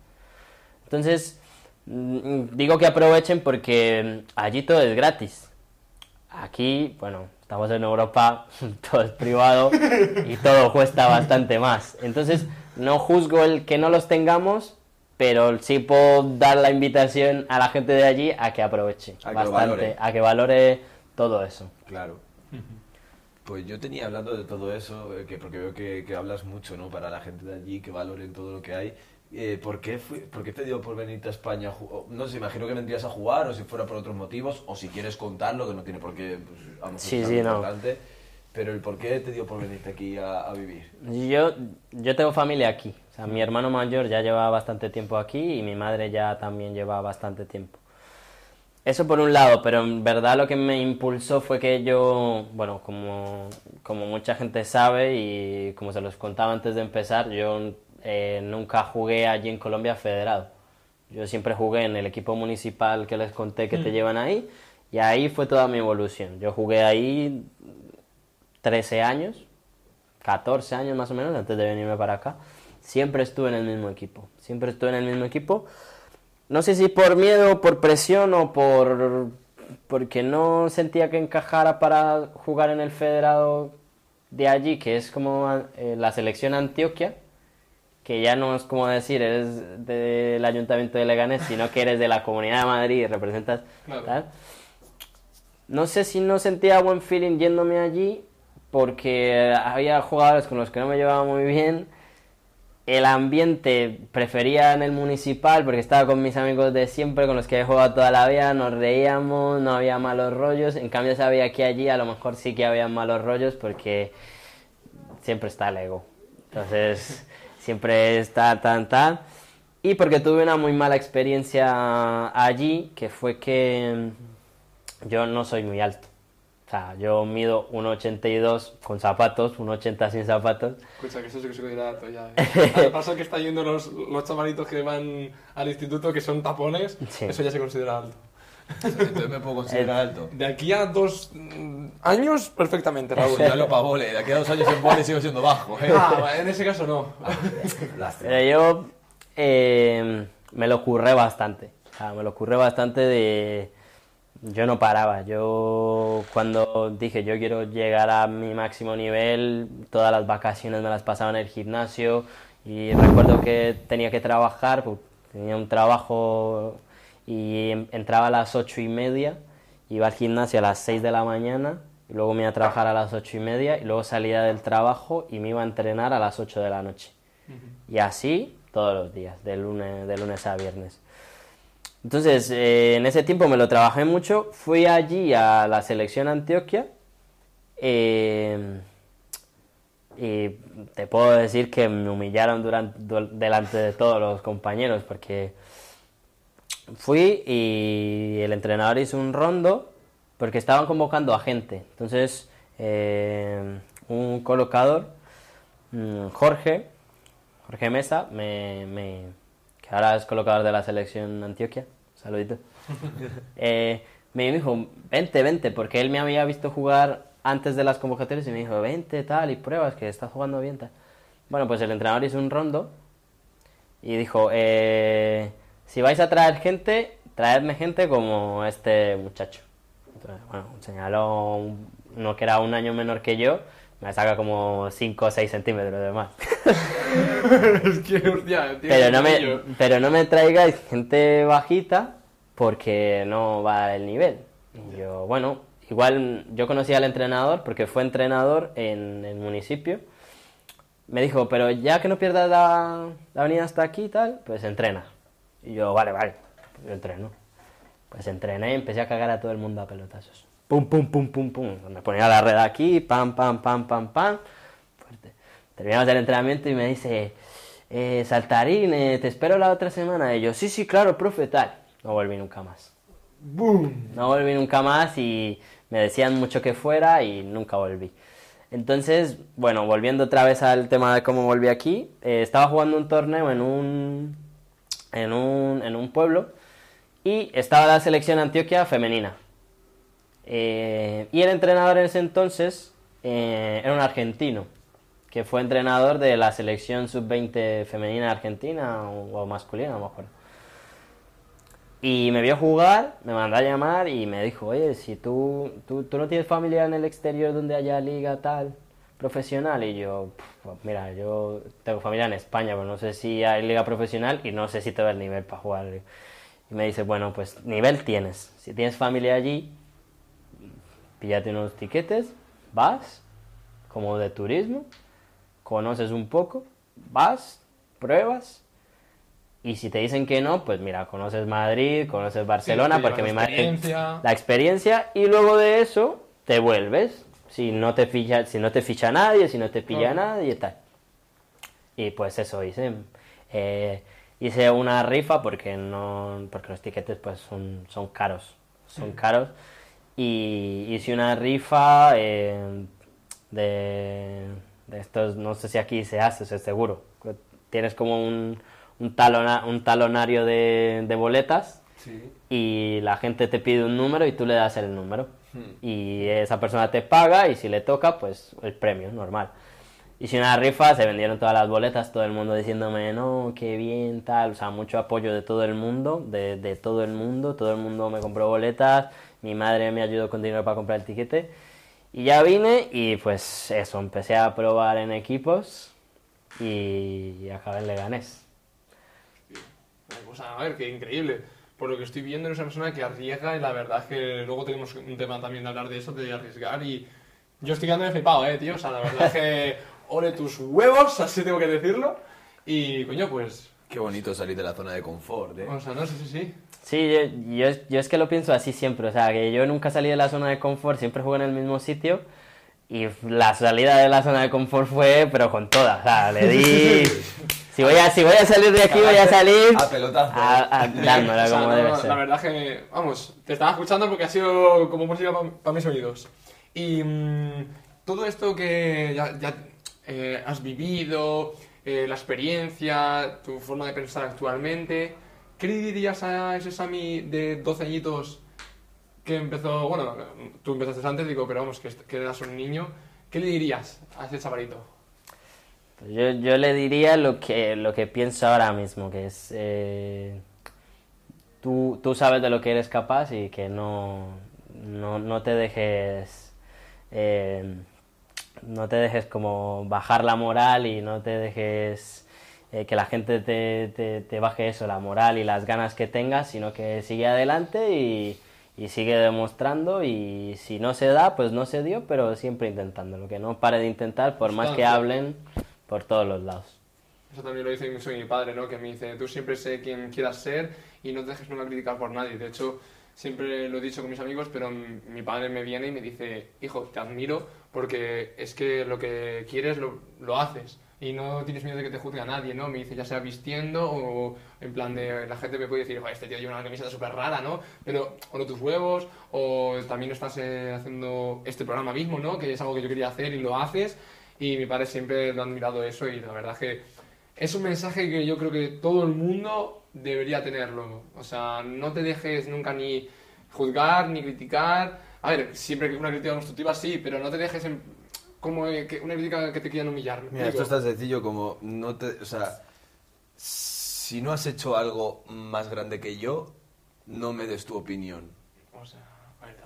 Entonces, Mm, Digo que aprovechen porque mm, allí todo es gratis. Aquí, bueno, estamos en Europa, *laughs* todo es privado y todo cuesta bastante más. Entonces, no juzgo el que no los tengamos, pero sí puedo dar la invitación a la gente de allí a que aproveche A que bastante, valore. a que valore todo eso. Claro. Pues yo tenía hablando de todo eso, eh, que porque veo que, que hablas mucho, ¿no? Para la gente de allí, que valoren todo lo que hay. Eh, ¿por, qué fui- ¿Por qué te dio por venirte a España? a No sé, imagino que vendrías a jugar, o si fuera por otros motivos, o si quieres contarlo, que no tiene por qué, pues, a lo mejor Sí, sí, no. importante. Pero el por qué te dio por venirte aquí a, a vivir. Yo, yo tengo familia aquí. O sea, mi hermano mayor ya lleva bastante tiempo aquí y mi madre ya también lleva bastante tiempo. Eso por un lado, pero en verdad lo que me impulsó fue que yo, bueno, como, como mucha gente sabe y como se los contaba antes de empezar, yo eh, nunca jugué allí en Colombia federado. Yo siempre jugué en el equipo municipal que les conté que te llevan ahí y ahí fue toda mi evolución. Yo jugué ahí 13 años, 14 años más o menos antes de venirme para acá. Siempre estuve en el mismo equipo. Siempre estuve en el mismo equipo. No sé si por miedo, por presión o por porque no sentía que encajara para jugar en el federado de allí, que es como eh, la selección Antioquia, que ya no es como decir eres del ayuntamiento de Leganés, sino que eres de la Comunidad de Madrid y representas Claro. No sé si no sentía buen feeling yéndome allí porque había jugadores con los que no me llevaba muy bien. El ambiente prefería en el municipal porque estaba con mis amigos de siempre, con los que he jugado toda la vida, nos reíamos, no había malos rollos. En cambio sabía que allí a lo mejor sí que había malos rollos porque siempre está el ego. Entonces, *laughs* siempre está tan, tan. Y porque tuve una muy mala experiencia allí, que fue que mm, yo no soy muy alto. O sea, yo mido 1,82 con zapatos, 1,80 sin zapatos. Escucha, que eso sí que se considera alto ya. ¿eh? *laughs* Al paso que está yendo los, los chavalitos que van al instituto, que son tapones, Sí. eso ya se considera alto. Entonces me puedo considerar alto. De aquí a dos mm, años, perfectamente, Raúl. Ya lo pa' vole, de aquí a dos años en vole sigo siendo bajo, ¿eh? Ah, en ese caso no. Lástima. Pero yo eh, me lo curré bastante. O sea, me lo curré bastante de... Yo no paraba. Yo cuando dije yo quiero llegar a mi máximo nivel, todas las vacaciones me las pasaba en el gimnasio y recuerdo que tenía que trabajar, pues, tenía un trabajo y entraba a las ocho y media, iba al gimnasio a las 6 de la mañana y luego me iba a trabajar a las ocho y media y luego salía del trabajo y me iba a entrenar a las 8 de la noche. Y así todos los días, de lunes, de lunes a viernes. Entonces, eh, en ese tiempo me lo trabajé mucho. Fui allí a la selección Antioquia. eh, y te puedo decir que me humillaron durante, du- delante de todos los compañeros porque fui y el entrenador hizo un rondo porque estaban convocando a gente. Entonces, eh, un colocador, mm, Jorge, Jorge Mesa, me, me- que ahora es colocador de la selección Antioquia, saludito, *laughs* eh, me dijo, vente, vente, porque él me había visto jugar antes de las convocatorias y me dijo, vente, tal, y pruebas que estás jugando bien, tal. Bueno, pues el entrenador hizo un rondo y dijo, eh, si vais a traer gente, traedme gente como este muchacho. Entonces, bueno, señaló un- uno que era un año menor que yo, me saca como 5 o 6 centímetros de más. *laughs* es que, hostia, tío. Pero no, me, pero no me traigáis gente bajita porque no va el nivel. Y yo, bueno, igual yo conocí al entrenador porque fue entrenador en el municipio. Me dijo, pero ya que no pierdas la, la avenida hasta aquí y tal, pues entrena. Y yo, vale, vale, yo entreno. Pues entrené y empecé a cagar a todo el mundo a pelotazos. Pum, pum, pum, pum, pum. Me ponía la red aquí, pam, pam, pam, pam, pam. Fuerte. Terminamos el entrenamiento y me dice, eh, Saltarín, eh, te espero la otra semana. Y yo, sí, sí, claro, profe, tal. No volví nunca más. ¡Boom! No volví nunca más y me decían mucho que fuera y nunca volví. Entonces, bueno, volviendo otra vez al tema de cómo volví aquí, eh, estaba jugando un torneo en un, en un, en un pueblo y estaba la selección Antioquia femenina. Eh, y el entrenador en ese entonces eh, era un argentino, que fue entrenador de la selección sub-20 femenina argentina o, o masculina, no me acuerdo. Y me vio jugar, me mandó a llamar y me dijo, oye, si tú, tú, tú no tienes familia en el exterior donde haya liga tal profesional. Y yo, pues mira, yo tengo familia en España, pero no sé si hay liga profesional y no sé si tengo el nivel para jugar. Y me dice, bueno, pues nivel tienes. Si tienes familia allí, píllate unos tiquetes, vas, como de turismo, conoces un poco, vas, pruebas. Y si te dicen que no, pues mira, conoces Madrid, conoces Barcelona, porque madre experiencia. la experiencia y luego de eso te vuelves si no te ficha si no te ficha nadie si no te pilla nadie y tal y pues eso hice Eh, hice una rifa porque no porque los tiquetes pues son son caros son caros y hice una rifa eh, de, de estos no sé si aquí se hace eso es seguro tienes como un un, talona- un talonario de, de boletas Sí. y la gente te pide un número y tú le das el número. Hmm. Y esa persona te paga y si le toca, pues el premio, normal. Hice una rifa, se vendieron todas las boletas, todo el mundo diciéndome, no, qué bien, tal, o sea, mucho apoyo de todo el mundo, de, de todo el mundo, todo el mundo me compró boletas, mi madre me ayudó con dinero para comprar el tiquete. Y ya vine y pues eso, empecé a probar en equipos y acabé en Leganés. Cosa, a ver, qué increíble. Por lo que estoy viendo, eres una persona que arriesga y la verdad es que luego tenemos un tema también de hablar de eso, de arriesgar y yo estoy quedando flipado, eh, tío. O sea, la verdad es que *laughs* ole tus huevos, así tengo que decirlo. Y, coño, pues, Qué bonito salir de la zona de confort, ¿eh? o sea, no sé si sí. Sí, yo, yo, yo es que lo pienso así siempre, o sea, que yo nunca salí de la zona de confort, siempre jugué en el mismo sitio y la salida de la zona de confort fue, pero con toda, o sea, le di... *laughs* Si voy a, si voy a salir de aquí, voy a salir A pelotazo. a, a dándola *laughs* O sea, como no, debe no, ser. La verdad que, vamos, te estaba escuchando porque ha sido como música para mis oídos. Y mm, todo esto que ya, ya, eh, has vivido, eh, la experiencia, tu forma de pensar actualmente, ¿qué le dirías a ese Sami de 12 añitos que empezó, bueno, tú empezaste antes, digo, pero vamos, que, eras un niño, ¿qué le dirías a ese chavalito? Pues Yo, yo le diría lo que, lo que pienso ahora mismo, que es... eh, tú, tú sabes de lo que eres capaz y que no, no, no te dejes... eh, no te dejes como bajar la moral y no te dejes eh, que la gente te, te, te baje eso, la moral y las ganas que tengas, sino que sigue adelante y, y sigue demostrando y si no se da, pues no se dio, pero siempre intentándolo, que no pare de intentar por más que hablen por todos los lados. Eso también lo dice mucho mi padre, ¿no? Que me dice, tú siempre sé quién quieras ser y no te dejes nunca criticar por nadie. De hecho, siempre lo he dicho con mis amigos, pero mi padre me viene y me dice, hijo, te admiro porque es que lo que quieres lo, lo haces y no tienes miedo de que te juzgue a nadie, ¿no? Me dice, ya sea vistiendo o en plan de, la gente me puede decir, "Joder, este tío lleva una camiseta súper rara, ¿no? Pero, o no tus huevos, o también estás eh, haciendo este programa mismo, ¿no? Que es algo que yo quería hacer y lo haces. Y mi padre siempre lo ha admirado eso y la verdad que es un mensaje que yo creo que todo el mundo debería tenerlo. O sea, no te dejes nunca ni juzgar ni criticar. A ver, siempre que una crítica constructiva sí, pero no te dejes en, como eh, que una crítica que te quieran humillar. ¿me Mira, esto es tan sencillo como no te, o sea, si no has hecho algo más grande que yo, no me des tu opinión.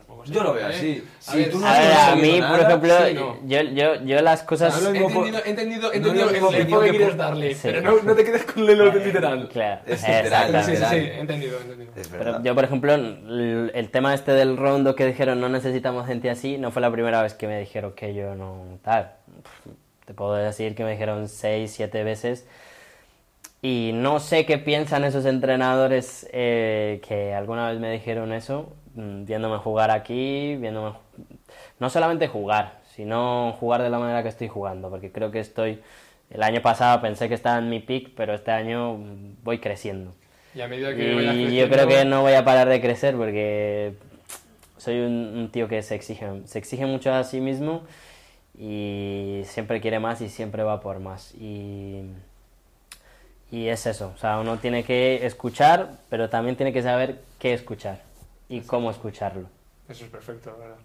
Tampoco sé, Yo lo veo así. A Si ver, tú no A has ver, a mí, nada, por ejemplo, sí, no. yo, yo, yo las cosas... He entendido, he entendido, he entendido el enfoque que que quieres por- darle, Sí. pero no, no te quedes con *laughs* lo de literal. Claro, Es literal, exactamente. Sí, sí, sí, entendido, he entendido. Pero yo, por ejemplo, el, el tema este del rondo que dijeron no necesitamos gente así, no fue la primera vez que me dijeron que yo no tal. Te puedo decir que me dijeron seis, siete veces. Y no sé qué piensan esos entrenadores eh, que alguna vez me dijeron eso, viéndome jugar aquí, viéndome... No solamente jugar, sino jugar de la manera que estoy jugando, porque creo que estoy... El año pasado pensé que estaba en mi peak, pero este año voy creciendo. Y a medida que vayas Y yo creo que no voy a parar de crecer porque soy un, un tío que se exige, se exige mucho a sí mismo y siempre quiere más y siempre va por más. Y, y es eso, o sea, uno tiene que escuchar, pero también tiene que saber qué escuchar y cómo escucharlo. Eso es perfecto, la verdad.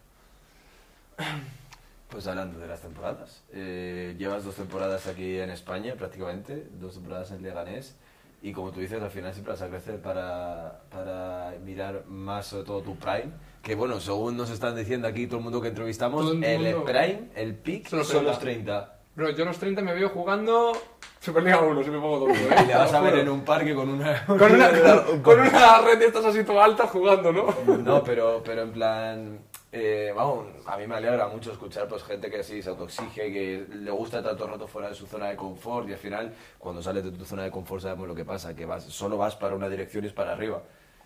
Pues hablando de las temporadas, eh, llevas dos temporadas aquí en España prácticamente, dos temporadas en Leganés. Y como tú dices, al final siempre vas a crecer para, para mirar más sobre todo tu prime. Que bueno, según nos están diciendo aquí todo el mundo que entrevistamos, el el, prime, el peak, Son los los 30. Bro, yo a los 30 me veo jugando Superliga 1, si me pongo tonto, ¿eh? *laughs* Y le vas a ver en un parque con una... *laughs* *laughs* Con una, con una red de estas así toda alta jugando, ¿no? No, pero, pero en plan... eh, vamos, a mí me alegra mucho escuchar pues gente que sí se autoexige, que le gusta tanto rato fuera de su zona de confort y al final cuando sales de tu zona de confort sabemos lo que pasa, que vas, solo vas para una dirección y es para arriba.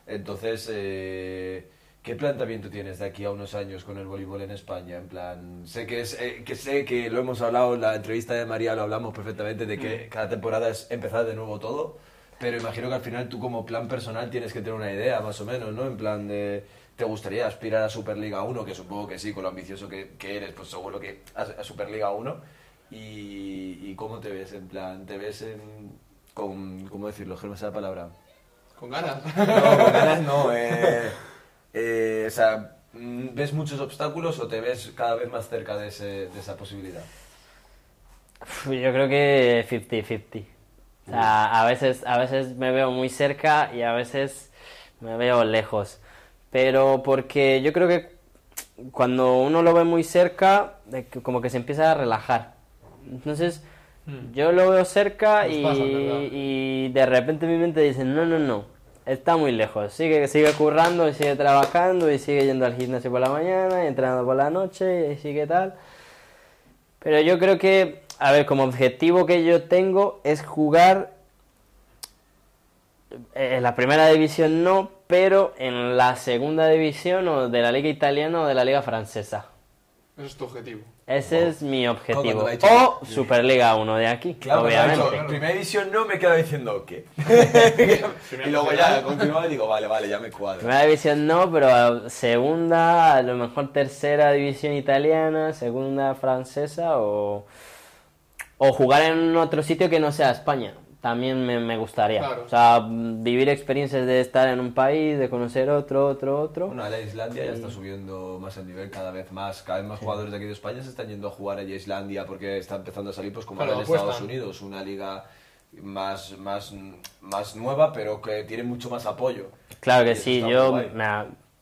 Entonces, eh, ¿qué planteamiento tienes de aquí a unos años con el voleibol en España? En plan, sé que, es, eh, que sé que lo hemos hablado en la entrevista de María, lo hablamos perfectamente de que cada temporada es empezar de nuevo todo. Pero imagino que al final tú como plan personal tienes que tener una idea, más o menos, ¿no? En plan de... ¿Te gustaría aspirar a Superliga 1? Que supongo que sí, con lo ambicioso que, que eres, pues seguro que a, a Superliga 1. Y, ¿Y cómo te ves? En plan, ¿te ves en, con... ¿Cómo decirlo? Sale la palabra. Con ganas. No, con ganas no. *laughs* Eh, eh, o sea, mm, ¿ves muchos obstáculos o te ves cada vez más cerca de, ese- de esa posibilidad? Yo creo que 50-50. O sea, a veces, a veces me veo muy cerca y a veces me veo lejos. Pero porque yo creo que cuando uno lo ve muy cerca, como que se empieza a relajar. Entonces, yo lo veo cerca y, y de repente mi mente dice, no, no, no, está muy lejos. Sigue, sigue currando y sigue trabajando y sigue yendo al gimnasio por la mañana y entrenando por la noche y sigue tal. Pero yo creo que, a ver, como objetivo que yo tengo es jugar eh, en la primera división no, pero en la segunda división o de la liga italiana o de la liga francesa. Ese es tu objetivo. Ese es mi objetivo. O Superliga 1 de aquí, obviamente. en primera división no me queda diciendo qué. *laughs* y luego ya continúa y digo, vale, vale, ya me cuadro. Primera división no, pero segunda, a lo mejor tercera división italiana, segunda francesa o, o jugar en otro sitio que no sea España. También me, me gustaría. Claro. O sea, vivir experiencias de estar en un país, de conocer otro, otro, otro. Bueno, la Islandia ya está subiendo más el nivel cada vez más. Cada vez más jugadores de aquí de España se están yendo a jugar allí a Islandia porque está empezando a salir pues como Claro, la de apuestan. Estados Unidos, una liga más, más, más nueva pero que tiene mucho más apoyo. Claro que sí, yo, me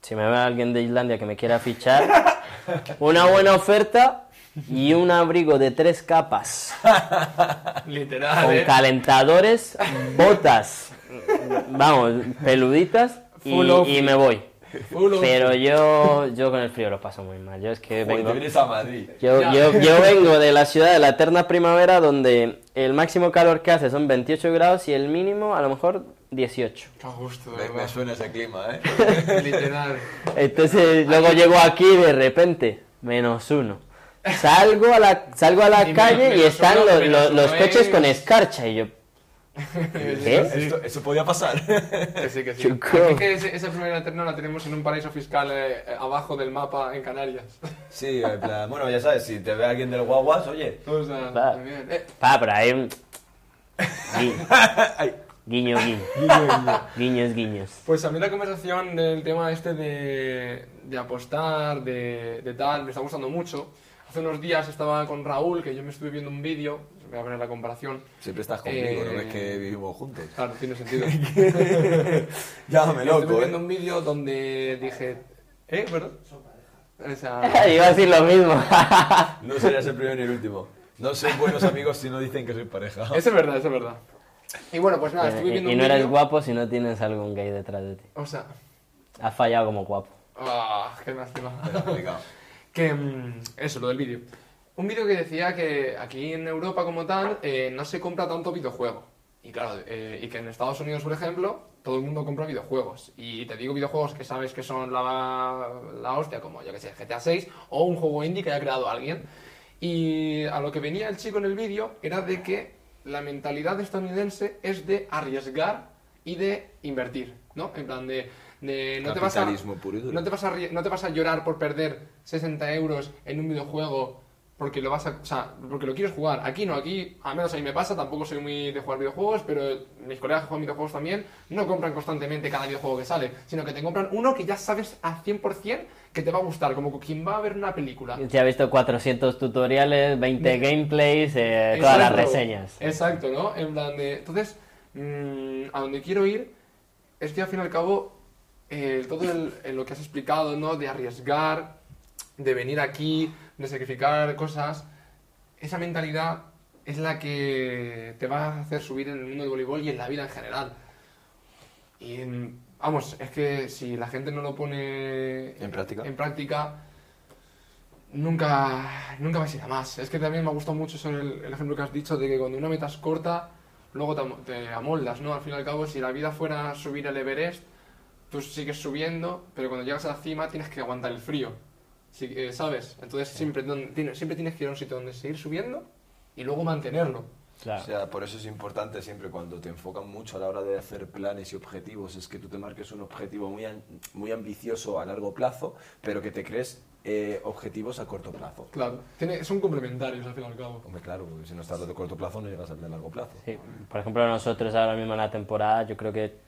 si me ve alguien de Islandia que me quiera fichar, *laughs* una buena oferta *laughs* y un abrigo de tres capas. *laughs* Literal, con ¿eh? calentadores, *laughs* botas, vamos, peluditas y, y me voy. Full. Pero yo, yo con el frío lo paso muy mal. Yo es que Joder, vengo, vienes a Madrid. yo, yo, yo vengo de la ciudad de la eterna primavera donde el máximo calor que hace son 28 grados y el mínimo a lo mejor 18. Qué gusto, Me, suena ese clima, ¿eh? Literal. Entonces luego llego aquí y de repente, menos uno. Salgo a la, salgo a la calle y están los, los- los coches es- con escarcha y yo... ¿Qué? Esto- eso podía pasar. Que sí, que sí. Aquí que ese- esa primera eterna la tenemos en un paraíso fiscal eh, eh, abajo del mapa en Canarias. sí, en plan, bueno, ya sabes, si te ve alguien del guaguas, oye, O sea, Va. también. Eh, Pa, pero hay un... *laughs* *laughs* Guiño, guiño. Guiños, guiños. Pues a mí la conversación del tema este de, de apostar, de, de tal, me está gustando mucho. Hace unos días estaba con Raúl, que yo me estuve viendo un vídeo, voy a poner la comparación. siempre estás conmigo, Eh, ¿no ves que vivimos juntos? Claro, tiene sentido. *laughs* Llámame estuve loco, viendo ¿eh? un vídeo donde dije... ¿Eh? ¿Perdón? O sea, *laughs* Iba a decir lo mismo. *laughs* No serías el primero ni el último. No soy buenos amigos si no dicen que soy pareja. eso es verdad, eso es verdad. Y bueno, pues nada, estuve y, viendo y un no eres guapo si no tienes algún gay detrás de ti. O sea... Has fallado como guapo. Ah, qué lástima. Que mm, eso, lo del vídeo. Un vídeo que decía que aquí en Europa como tal eh, no se compra tanto videojuego. Y claro, eh, y que en Estados Unidos, por ejemplo, todo el mundo compra videojuegos. Y te digo videojuegos que sabes que son la, la hostia, como yo que sé, GTA 6 o un juego indie que haya creado alguien. Y a lo que venía el chico en el vídeo era de que la mentalidad estadounidense es de arriesgar y de invertir, ¿no? En plan de, de no te vas a Capitalismo puro y duro. no te, vas a, no te vas a llorar por perder 60 euros en un videojuego porque lo vas a, o sea, porque lo quieres jugar. Aquí no, aquí, al menos a mí me pasa, tampoco soy muy de jugar videojuegos, pero mis colegas que juegan videojuegos también no compran constantemente cada videojuego que sale, sino que te compran uno que ya sabes a 100% que te va a gustar, como quien va a ver una película. Se ha visto 400 tutoriales, 20 gameplays, eh, todas las reseñas. Exacto, ¿no? En plan de... Entonces, mm, a donde quiero ir es que al fin y al cabo eh, todo el- el lo que has explicado, ¿no? De arriesgar, de venir aquí, de sacrificar cosas, esa mentalidad es la que te va a hacer subir en el mundo del voleibol y en la vida en general. Y en- vamos, es que si la gente no lo pone En práctica. en práctica, nunca, nunca vais a ir a más. Es que también me ha gustado mucho eso el, el ejemplo que has dicho de que cuando una meta es corta, luego te, te amoldas, ¿no? Al fin y al cabo, si la vida fuera subir el Everest, tú sigues subiendo, pero cuando llegas a la cima tienes que aguantar el frío, Sí, eh, ¿sabes? Entonces siempre, don- tiene- siempre tienes que ir a un sitio donde seguir subiendo y luego mantenerlo. Claro. O sea, por eso es importante siempre cuando te enfocan mucho a la hora de hacer planes y objetivos, es que tú te marques un objetivo muy, muy ambicioso a largo plazo, pero que te crees eh, objetivos a corto plazo. Claro, tiene, son complementarios al fin y al cabo. Hombre, claro, porque si no estás de corto plazo no llegas al de largo plazo. Sí, por ejemplo, nosotros ahora mismo en la temporada, yo creo que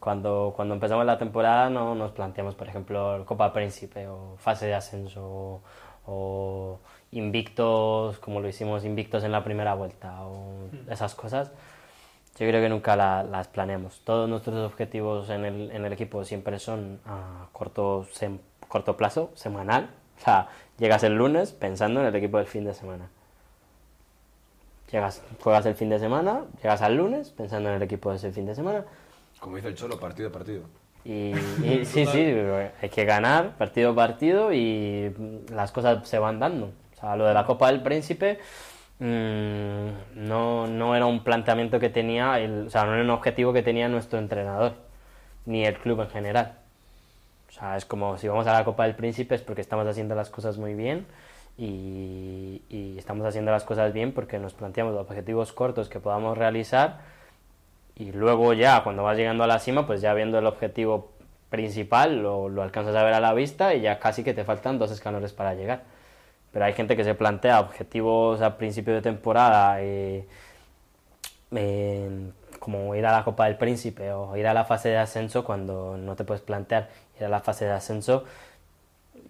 cuando, cuando empezamos la temporada no nos planteamos, por ejemplo, Copa Príncipe o fase de ascenso o, o invictos, como lo hicimos, invictos en la primera vuelta o esas cosas. Yo creo que nunca la- las planeamos. Todos nuestros objetivos en el, en el equipo siempre son a corto, sem- corto plazo, semanal. O sea, llegas el lunes pensando en el equipo del fin de semana. Llegas, juegas el fin de semana, llegas al lunes pensando en el equipo de ese fin de semana. Como dice el Cholo, partido a partido. Y, y sí, sí, hay que ganar partido a partido y las cosas se van dando. O sea, lo de la Copa del Príncipe mm, no, no era un planteamiento que tenía, el, o sea, no era un objetivo que tenía nuestro entrenador, ni el club en general. O sea, es como si vamos a la Copa del Príncipe es porque estamos haciendo las cosas muy bien y, y estamos haciendo las cosas bien porque nos planteamos objetivos cortos que podamos realizar y luego ya cuando vas llegando a la cima, pues ya viendo el objetivo principal lo, lo alcanzas a ver a la vista y ya casi que te faltan dos escalones para llegar. Pero hay gente que se plantea objetivos a principio de temporada, eh, eh, como ir a la Copa del Príncipe o ir a la fase de ascenso cuando no te puedes plantear ir a la fase de ascenso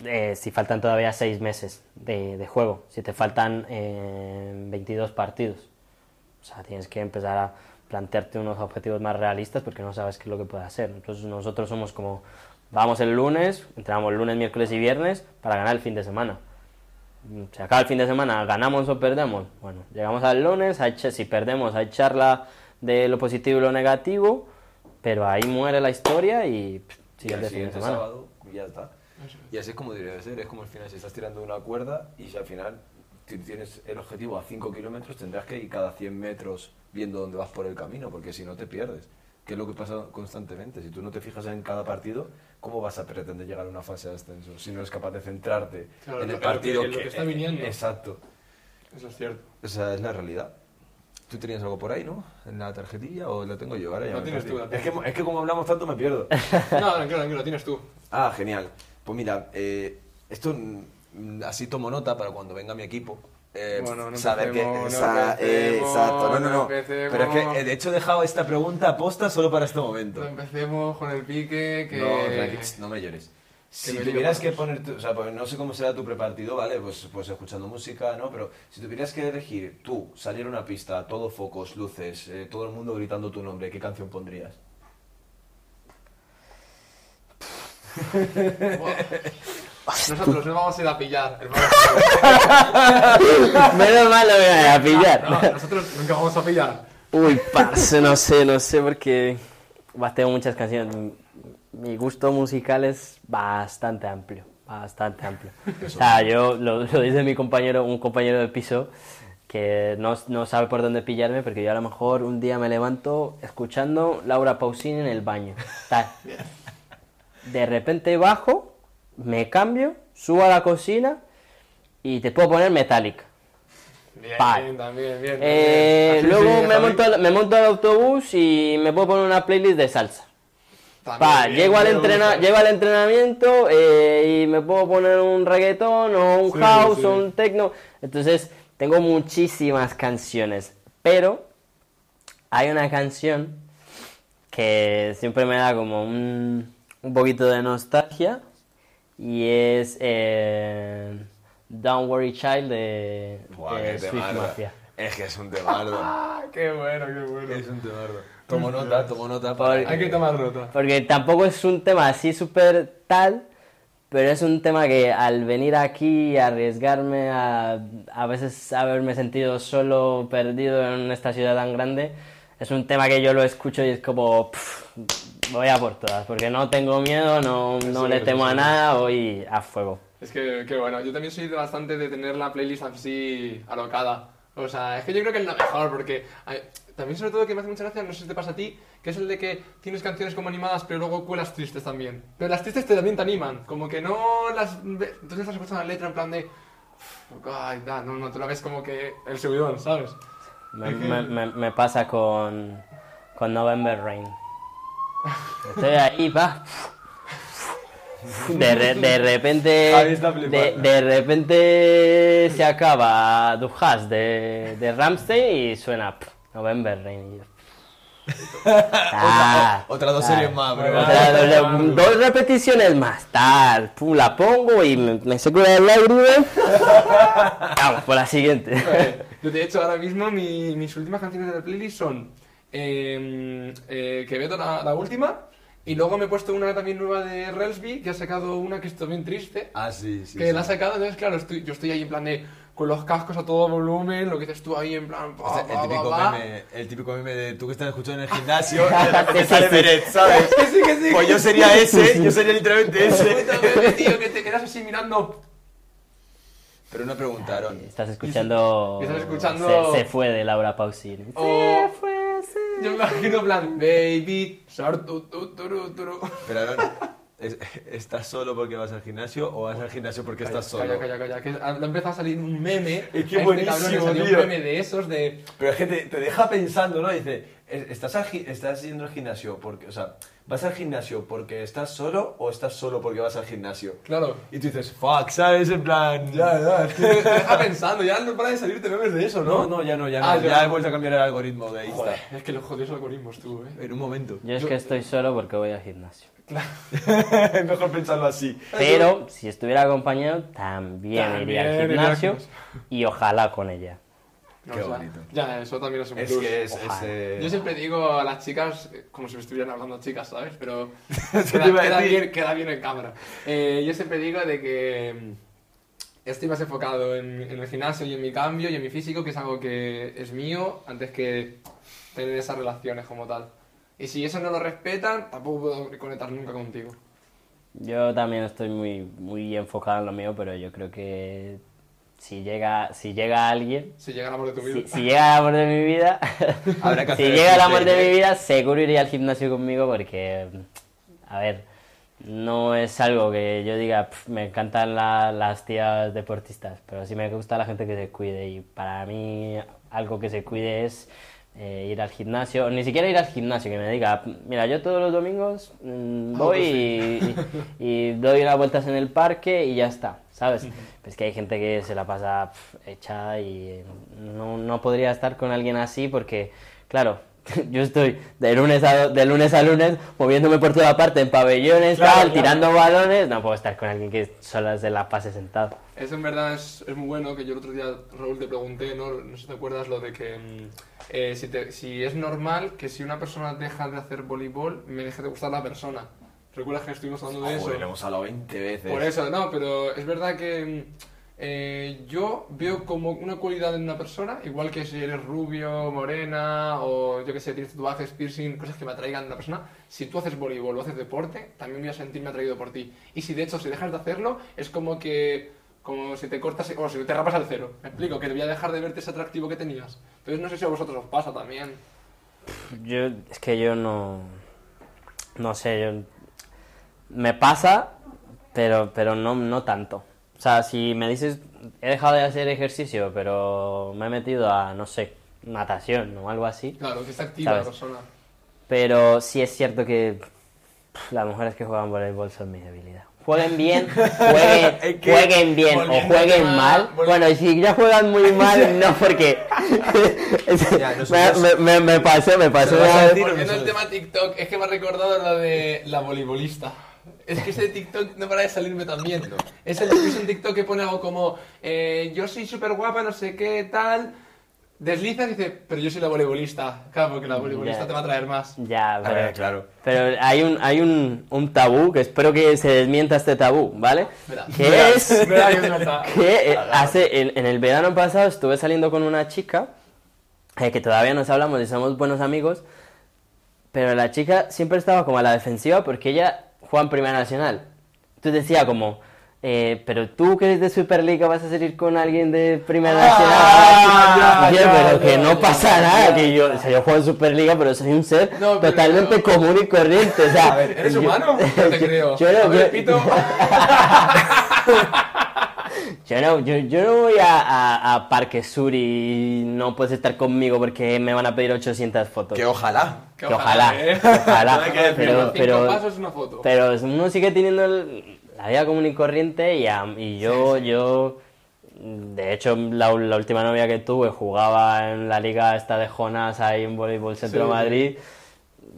eh, si faltan todavía seis meses de, de juego, si te faltan eh, 22 partidos. O sea, tienes que empezar a plantearte unos objetivos más realistas porque no sabes qué es lo que puede hacer. Entonces nosotros somos como, vamos el lunes, entrenamos lunes, miércoles y viernes para ganar el fin de semana. Se acaba el fin de semana, ganamos o perdemos. Bueno, llegamos al lunes, hay si perdemos hay charla de lo positivo y lo negativo, pero ahí muere la historia y pff, Y siguiente al fin de semana. sábado ya está. Y así es como debería de ser, es como al final si estás tirando una cuerda y si al final ti- tienes el objetivo a 5 kilómetros tendrás que ir cada 100 metros viendo dónde vas por el camino, porque si no te pierdes. Que es lo que pasa constantemente. Si tú no te fijas en cada partido, ¿cómo vas a pretender llegar a una fase de ascenso? Si no eres capaz de centrarte Claro, en el que- partido en lo que está viniendo. Exacto. Eso es cierto. Esa es la realidad. ¿Tú tenías algo por ahí, no? ¿En la tarjetilla o lo tengo yo? Ahora ya me tienes tú, es, que, es que como hablamos tanto me pierdo. *laughs* No, tranquilo, tranquilo, lo tienes tú. Ah, genial. Pues mira, eh, esto así tomo nota para cuando venga mi equipo. Eh, Bueno, no saber que no eh, exacto, no, no, no empecemos. Pero es que eh, de hecho he dejado esta pregunta aposta solo para este momento. No empecemos con el pique que... No, no me llores. Si me tuvieras que poner, tu- o sea, pues no sé cómo será tu prepartido, ¿vale? Pues, pues escuchando música, ¿no? Pero si tuvieras que elegir tú, salir a una pista, todo focos, luces, eh, todo el mundo gritando tu nombre, ¿qué canción pondrías? Nosotros no vamos a ir a pillar. hermano. *laughs* Menos mal lo voy a pillar. No, nosotros nunca vamos a pillar. Uy, parce, no sé, no sé, porque bah, tengo muchas canciones. Mi- gusto musical es bastante amplio, bastante amplio. O sea, yo lo, lo dice mi compañero, un compañero de piso, que no, no sabe por dónde pillarme, porque yo a lo mejor un día me levanto escuchando Laura Pausini en el baño. Tal. *laughs* De repente bajo, me cambio, subo a la cocina y te puedo poner Metallica. Bien, bien, también, bien. Eh, luego me, monto, al- me monto al autobús y me puedo poner una playlist de salsa. Pa, llego, al entrena, llego al entrenamiento eh, y me puedo poner un reggaetón o un Sí, house sí. o un techno. Entonces, tengo muchísimas canciones. Pero hay una canción que siempre me da como un, un poquito de nostalgia y es eh, Don't Worry Child de, Buah, de Swift temardo. Mafia. Es que es un temardo. *laughs* Ah, qué bueno, qué bueno. es un temardo. *laughs* Tomo nota, tomo nota. Hay que tomar nota. Porque tampoco es un tema así súper tal, pero es un tema que al venir aquí y arriesgarme a a veces haberme sentido solo, perdido en esta ciudad tan grande, es un tema que yo lo escucho y es como, pff, voy a por todas, porque no tengo miedo, no, no Sí, le sí, temo a sí. nada, voy a fuego. Es que, que bueno, yo también soy bastante de tener la playlist así alocada. O sea, es que yo creo que es lo mejor, porque ay, también sobre todo que me hace mucha gracia, no sé si te pasa a ti, que es el de que tienes canciones como animadas, pero luego cuelas tristes también. Pero las tristes te, también te animan, como que no las... Entonces estás escuchando la letra en plan de... "Uf, Ay, da, no, no, tú la ves como que el subidón, ¿sabes? Me, me- me- me pasa con, con November Rain. Estoy ahí, va. De, re- de repente de, repente se acaba Du Hast de, de Ramsey y suena November Rain. Ah, *laughs* Otra dos series más, bro. Otra- dos, dos repeticiones más, tal. Pum, la pongo y me, me seco la lágrima. *laughs* Vamos, por la siguiente. Yo de hecho ahora mismo mi- mis últimas canciones de la playlist son eh, eh, Quevedo la, la última y luego me he puesto una también nueva de Relsby que ha sacado una que está bien triste Ah, sí, sí. que sí. la ha sacado entonces claro estoy, yo estoy ahí en plan de con los cascos a todo volumen lo que dices tú ahí en plan pa, O sea, el, típico pa, pa. meme, el típico meme de tú que estás escuchando en el gimnasio y de repente sale. Beret, ¿sabes? *laughs* que sí que sí Pues yo sería ese, yo sería literalmente ese. Tío que te quedas así mirando Pero no preguntaron. Estás escuchando. Estás escuchando- Se, se fue de Laura Pausini. o fue, se yo me imagino plan baby sar, tu, tu, turu. Pero ¿es- ¿estás solo porque vas al gimnasio o vas al gimnasio porque estás solo? Calla, calla, calla, que ha empezado a salir un meme. Es que a este buenísimo, cabrón tío. un meme de esos de. Pero es que te, te deja pensando, ¿no? Dice, "¿Es- ¿estás, al ¿estás yendo al gimnasio porque, o sea, ¿vas al gimnasio porque estás solo o estás solo porque vas al gimnasio? Claro. Y tú dices, fuck, ¿sabes? En plan... Ya, ya, es que te deja pensando, ya no para de salirte memes de eso, ¿no? No, no, ya no, ya no. Ah, ya, ya. he vuelto a cambiar el algoritmo de Insta. Joder, es que los jodidos algoritmos tú, eh. En un momento. Yo es que estoy solo porque voy al gimnasio. *laughs* Mejor pensarlo así. Pero si estuviera acompañado, también, iría al También iría al gimnasio y ojalá con ella. No, Qué o sea, bonito. Ya, eso también es un Es plus. que es... es, eh, Yo siempre digo a las chicas, como si me estuvieran hablando chicas, ¿sabes? Pero *laughs* queda, queda bien, queda bien en cámara. Eh, yo siempre digo de que mm, estoy más enfocado en, en el gimnasio y en mi cambio y en mi físico, que es algo que es mío, antes que tener esas relaciones como tal. Y si eso no lo respetan, tampoco puedo conectar nunca contigo. Yo también estoy muy, muy enfocado en lo mío, pero yo creo que si llega, si llega alguien, Si llega el amor de tu vida. si, si llega el amor de mi vida, *laughs* Habrá que si llega el amor de mi vida, seguro iría al gimnasio conmigo porque, a ver, no es algo que yo diga, "Pf, me encantan la- las tías deportistas, pero sí me gusta la gente que se cuide y para mí algo que se cuide es eh, ir al gimnasio, o ni siquiera ir al gimnasio, que me diga, mira, yo todos los domingos mm, voy pues y, *laughs* y- y doy unas vueltas en el parque y ya está, ¿sabes? Pues que hay gente que se la pasa pf, hecha y no, no podría estar con alguien así porque, claro, *laughs* yo estoy de lunes a, de lunes a lunes moviéndome por toda parte en pabellones, Claro, tal, claro. tirando balones, no puedo estar con alguien que solo se la pase sentado. Eso en verdad es, es muy bueno, que yo el otro día, Raúl, te pregunté, ¿no? No sé si te acuerdas lo de que mm, eh, si, te- si es normal que si una persona deja de hacer voleibol, me deje de gustar la persona. ¿Recuerdas que estuvimos hablando de eso? Joder, hemos hablado 20 veces. Por eso, no, pero es verdad que mm, eh, yo veo como una cualidad en una persona, igual que si eres rubio, morena, o yo que sé, tienes tatuajes, piercing, cosas que me atraigan de una persona. Si tú haces voleibol o haces deporte, también voy a sentirme atraído por ti. Y si de hecho, si dejas de hacerlo, es como que. Como si te cortas, o si te rapas al cero. Me explico, que te voy a dejar de verte ese atractivo que tenías. Entonces, no sé si a vosotros os pasa también. Yo, es que yo no. No sé, yo. Me pasa, pero, pero no, no tanto. O sea, si me dices, he dejado de hacer ejercicio, pero me he metido a, no sé, natación o algo así. Claro, que está activa ¿Sabes? la persona. Pero sí es cierto que pff, las mujeres que juegan voleibol son mi debilidad. Jueguen bien, *laughs* jueguen, Es que, jueguen bien o jueguen tema- mal. Bueno, si ya juegan muy *laughs* mal, no, porque *laughs* Ya, me, nosotros- me, me, me pasó, me pasó ¿Se lo vas a una vez- decir? Volviendo al tema TikTok, es que me ha recordado lo de la voleibolista. Es que ese TikTok no para de salirme también. Es, el, es un TikTok que pone algo como, eh, yo soy súper guapa, no sé qué, tal. Deslizas y dice, pero yo soy la voleibolista. Claro, porque la voleibolista Ya. te va a traer más. Ya, A pero, ver, claro. pero hay un, hay un, un tabú, que espero que se desmienta este tabú, ¿vale? Que es *laughs* que hace, en, en el verano pasado estuve saliendo con una chica, eh, que todavía nos hablamos y somos buenos amigos, pero la chica siempre estaba como a la defensiva porque ella juega en Primera Nacional. Entonces decía como, eh, pero tú que eres de Superliga vas a salir con alguien de Primera Nacional. Ah, yo, ya, pero ya, que no pasa nada, que yo, o sea, yo juego en Superliga, pero soy un ser No, totalmente no. común y corriente. O sea, A ver, ¿eres yo- humano? No te *laughs* creo. yo a ver, yo- Pito. *laughs* Yo no, yo, yo no voy a, a, a Parque Sur y no puedes estar conmigo porque me van a pedir 800 fotos. Que ojalá. Que ojalá, ¿eh? que ojalá. No *laughs* hay que decirlo. pero, pero, pasos, una foto. pero uno sigue teniendo el- la vida común y corriente y, a- y yo, yo, de hecho, la, la última novia que tuve jugaba en la liga esta de Jonas ahí en Voleibol Centro Sí. Madrid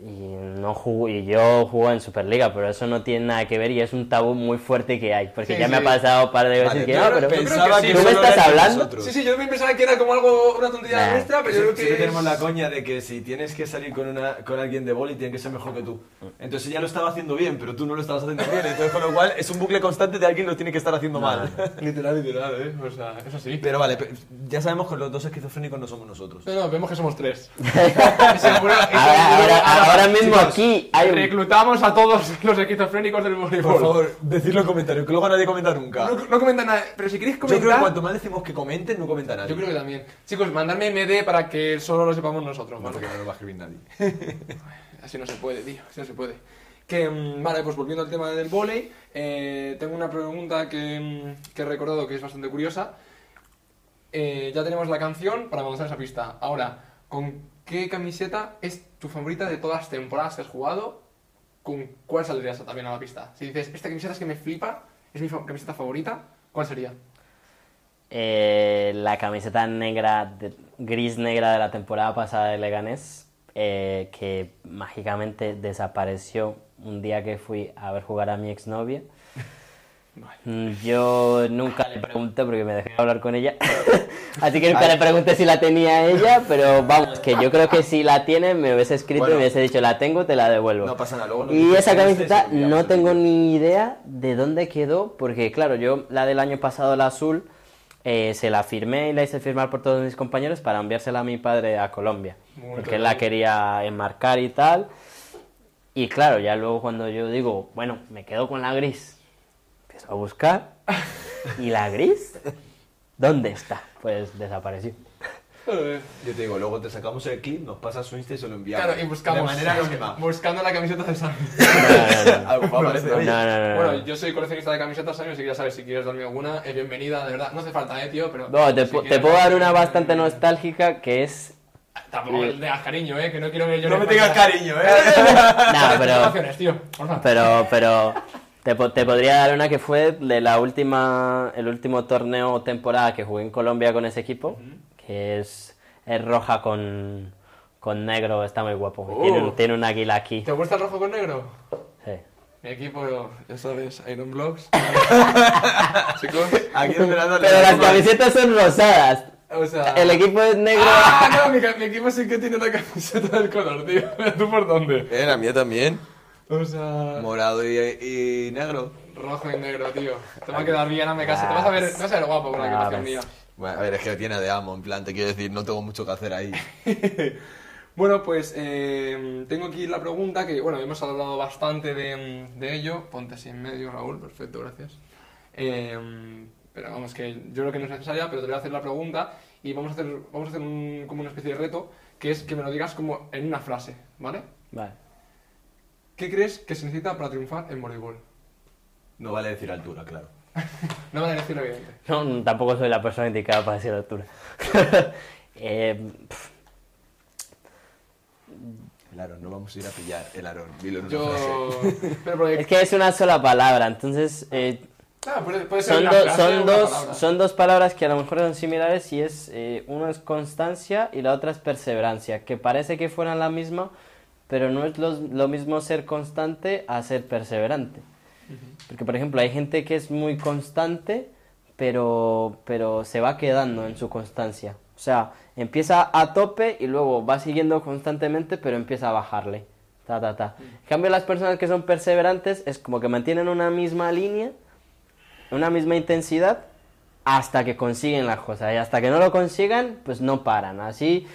y no jugó, y yo jugué en Superliga, pero eso no tiene nada que ver y es un tabú muy fuerte que hay, porque Sí, ya me ha sí. pasado un par de veces Vale, que yo no, pero pensaba que que tú me estás hablando. nosotros. Sí, sí, yo pensaba que era como algo, una tontería Nah. nuestra, pero yo creo Sí que es- tenemos la coña de que si tienes que salir con, una, con alguien de boli tiene que ser mejor que tú. Entonces ella lo estaba haciendo bien, pero tú no lo estabas haciendo bien. Entonces con lo cual es un bucle constante de alguien lo tiene que estar haciendo mal. *laughs* Literal, literal, ¿eh? O sea, eso sí. Pero vale, ya sabemos que los dos esquizofrénicos no somos nosotros. No, no, vemos que somos tres. *laughs* *laughs* Ahora, seguro- ahora- ahora mismo chicos, aquí hay un... Reclutamos a todos los esquizofrénicos del voleibol. Por favor, decidlo en comentarios, que luego nadie comenta nunca. No, no comentan nada, pero si queréis Yo creo comentar... que cuanto más decimos que comenten, no comenta nadie. Yo creo que también. Chicos, mandarme MD para que solo lo sepamos nosotros, No, ¿vale? porque no lo va a escribir nadie. Así no se puede, tío, así no se puede. Que, mm, vale, pues volviendo al tema del volei, eh, tengo una pregunta que, mm, que he recordado que es bastante curiosa. Eh, ya tenemos la canción para avanzar esa pista. Ahora, ¿con qué camiseta es tu favorita de todas las temporadas que has jugado? ¿Con cuál saldrías también a la pista? Si dices, esta camiseta es que me flipa, es mi camiseta favorita, ¿cuál sería? Eh, la camiseta negra, gris negra de la temporada pasada de Leganés, eh, que mágicamente desapareció un día que fui a ver jugar a mi exnovia. Mm, Yo nunca le pregunté porque me dejé hablar con ella. *laughs* Así que nunca le pregunté si la tenía ella, pero vamos, que yo creo que si la tiene me hubiese escrito Bueno. y me hubiese dicho la tengo, te la devuelvo. No pasa nada, luego Y esa camiseta no tengo ni idea de dónde quedó, porque claro, yo la del año pasado, la azul, eh, se la firmé y la hice firmar por todos mis compañeros para enviársela a mi padre a Colombia, Muy porque él la quería enmarcar y tal. Y claro, ya luego cuando yo digo, bueno, me quedo con la gris, a buscar, y la gris, ¿dónde está? Pues desapareció. Yo te digo, luego te sacamos el clip, nos pasas su Insta y se lo enviamos. Claro, y buscamos. De manera anónima. *laughs* Buscando la camiseta de Sam. *laughs* No, no, no. No, no, no, no. Bueno, yo soy coleccionista de camisetas, Sammy, así que ya sabes, si quieres darme alguna, es bienvenida, de verdad. No hace falta, eh, tío, pero... No, te, si pu- te quieres- puedo dar una bastante nostálgica que es Tampoco me tengas cariño, eh, que no quiero que yo... No me tengas cariño, ¿eh? *laughs* Nah, pero, tío, pero, pero te, po- te podría dar una que fue de la última, el último torneo o temporada que jugué en Colombia con ese equipo, que es, es roja con, con negro, está muy guapo. Oh. Tiene, un, tiene un águila aquí. ¿Te gusta el rojo con negro? Sí. Mi equipo, ya sabes, Iron Blocks. *laughs* Chicos, Aquí es donde la Pero las camisetas son rosadas. o sea... El equipo es negro. ¡Ah, no! Mi, mi equipo sí que tiene la camiseta del color, tío. *laughs* ¿Tú por dónde? Eh, la mía también. O sea... Morado y, y negro. Rojo y negro, tío. Te va a quedar bien, me casa. Te vas a ver, te vas a ver guapo con la equipación mía. Bueno, a ver, es que tiene de amo, en plan, te quiero decir, no tengo mucho que hacer ahí. *laughs* Bueno, pues eh, tengo aquí la pregunta que, bueno, hemos hablado bastante de, de ello. Ponte así en medio, Raúl, perfecto, gracias. Eh, pero vamos, que yo creo que no es necesaria, pero te voy a hacer la pregunta y vamos a hacer, vamos a hacer un- como una especie de reto, que es que me lo digas como en una frase, ¿vale? Vale. ¿Qué crees que se necesita para triunfar en voleibol? No vale decir altura, claro. *laughs* No van a decir evidente. No, tampoco soy la persona indicada para decir altura. *laughs* Eh, El Aaron, no vamos a ir a pillar el. Dilo Yo... *laughs* Pero porque... es que es una sola palabra, entonces eh, Ah, puede, puede ser son, una do- frase o son, una dos, palabra. son dos palabras que a lo mejor son similares y es eh, una es constancia y la otra es perseverancia, que parece que fueran la misma, pero no es lo, lo mismo ser constante a ser perseverante. Porque, por ejemplo, hay gente que es muy constante, pero, pero se va quedando en su constancia. O sea, empieza a tope y luego va siguiendo constantemente, pero empieza a bajarle. Ta, ta, ta. En cambio, las personas que son perseverantes es como que mantienen una misma línea, una misma intensidad, hasta que consiguen las cosas. Y hasta que no lo consigan, pues no paran. Así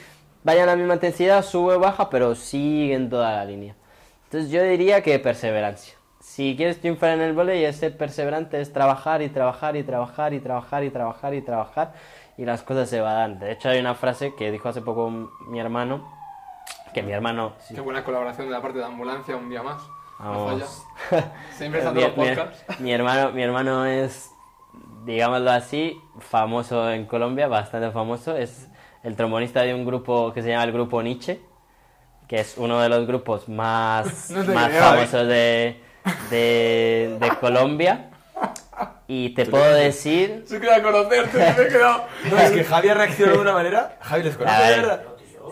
vayan a la misma intensidad, sube, baja, pero siguen toda la línea. Entonces yo diría que perseverancia. Si quieres triunfar en el volei, es ser perseverante, es trabajar y trabajar y trabajar y trabajar y trabajar y trabajar y las cosas se van. De hecho hay una frase que dijo hace poco mi hermano, que mi hermano... sí, Qué buena colaboración de la parte de ambulancia un día más. No Vamos. falla. *laughs* Siempre está mi, todos los mi- *laughs* mi hermano, mi hermano es, digámoslo así, famoso en Colombia, bastante famoso. Es el trombonista de un grupo que se llama el Grupo Nietzsche, que es uno de los grupos más, *laughs* No más creo, famosos de, de, de Colombia. Y te puedo decir... Se queda conocerte, me he quedado. *laughs* No, es que Javi ha reaccionado de una manera. Javi les conoce de ver, verdad.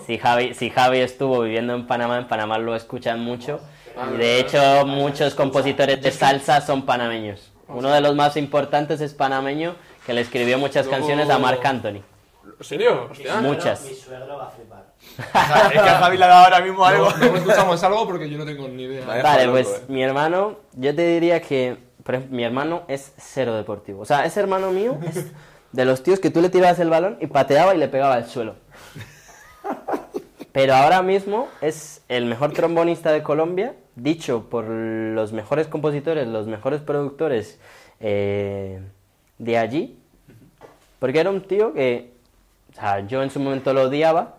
si Javi, si Javi estuvo viviendo en Panamá, en Panamá lo escuchan mucho. Ah, Y de hecho, muchos compositores de salsa son panameños. Uno de los más importantes es panameño, que le escribió muchas canciones a Marc Anthony. ¿En serio? Hostia. Muchas. Mi suegro va a flipar. *laughs* Es que a Javi le ha dado ahora mismo algo. No, no escuchamos algo porque yo no tengo ni idea. Vale. Vale, loco, pues eh. mi hermano, yo te diría que, por ejemplo, mi hermano es cero deportivo. O sea, ese hermano mío *laughs* es de los tíos que tú le tirabas el balón y pateaba y le pegaba al suelo. Pero ahora mismo es el mejor trombonista de Colombia, dicho por los mejores compositores, los mejores productores eh, de allí. Porque era un tío que, o sea, yo en su momento lo odiaba,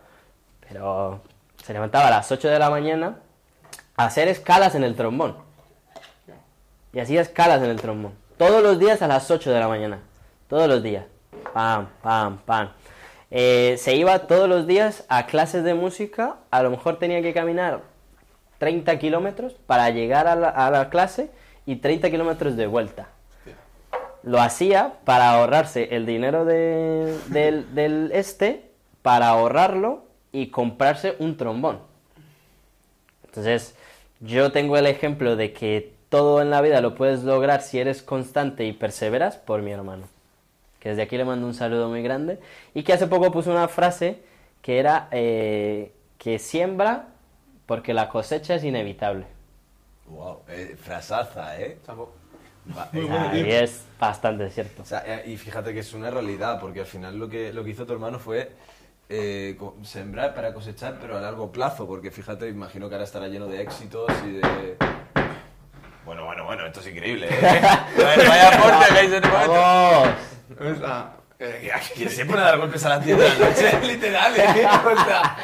pero se levantaba a las 8 de la mañana a hacer escalas en el trombón. Y hacía escalas en el trombón. Todos los días a las 8 de la mañana. Todos los días. Pam, pam, pam. Eh, se iba todos los días a clases de música. A lo mejor tenía que caminar 30 kilómetros para llegar a la, a la clase y 30 kilómetros de vuelta. Lo hacía para ahorrarse el dinero de- del, del este, para ahorrarlo y comprarse un trombón. Entonces, yo tengo el ejemplo de que todo en la vida lo puedes lograr si eres constante y perseveras por mi hermano. Que desde aquí le mando un saludo muy grande. Y que hace poco puso una frase que era eh, que siembra porque la cosecha es inevitable. Wow, eh, frasaza, ¿eh? Va- Muy bueno, Y es bastante cierto. O sea, eh, y fíjate que es una realidad, porque al final lo que, lo que hizo tu hermano fue eh, sembrar para cosechar, pero a largo plazo, porque fíjate, imagino que ahora estará lleno de éxitos y de... Bueno, bueno, bueno, esto es increíble, *laughs* ¿eh? Vaya vaya aporte que hay en este momento. ¡Vamos! O sea, eh, *laughs* ¿Quién se pone a dar golpes a las 10 de la noche? *laughs* Literal, ¿eh? *laughs* O sea,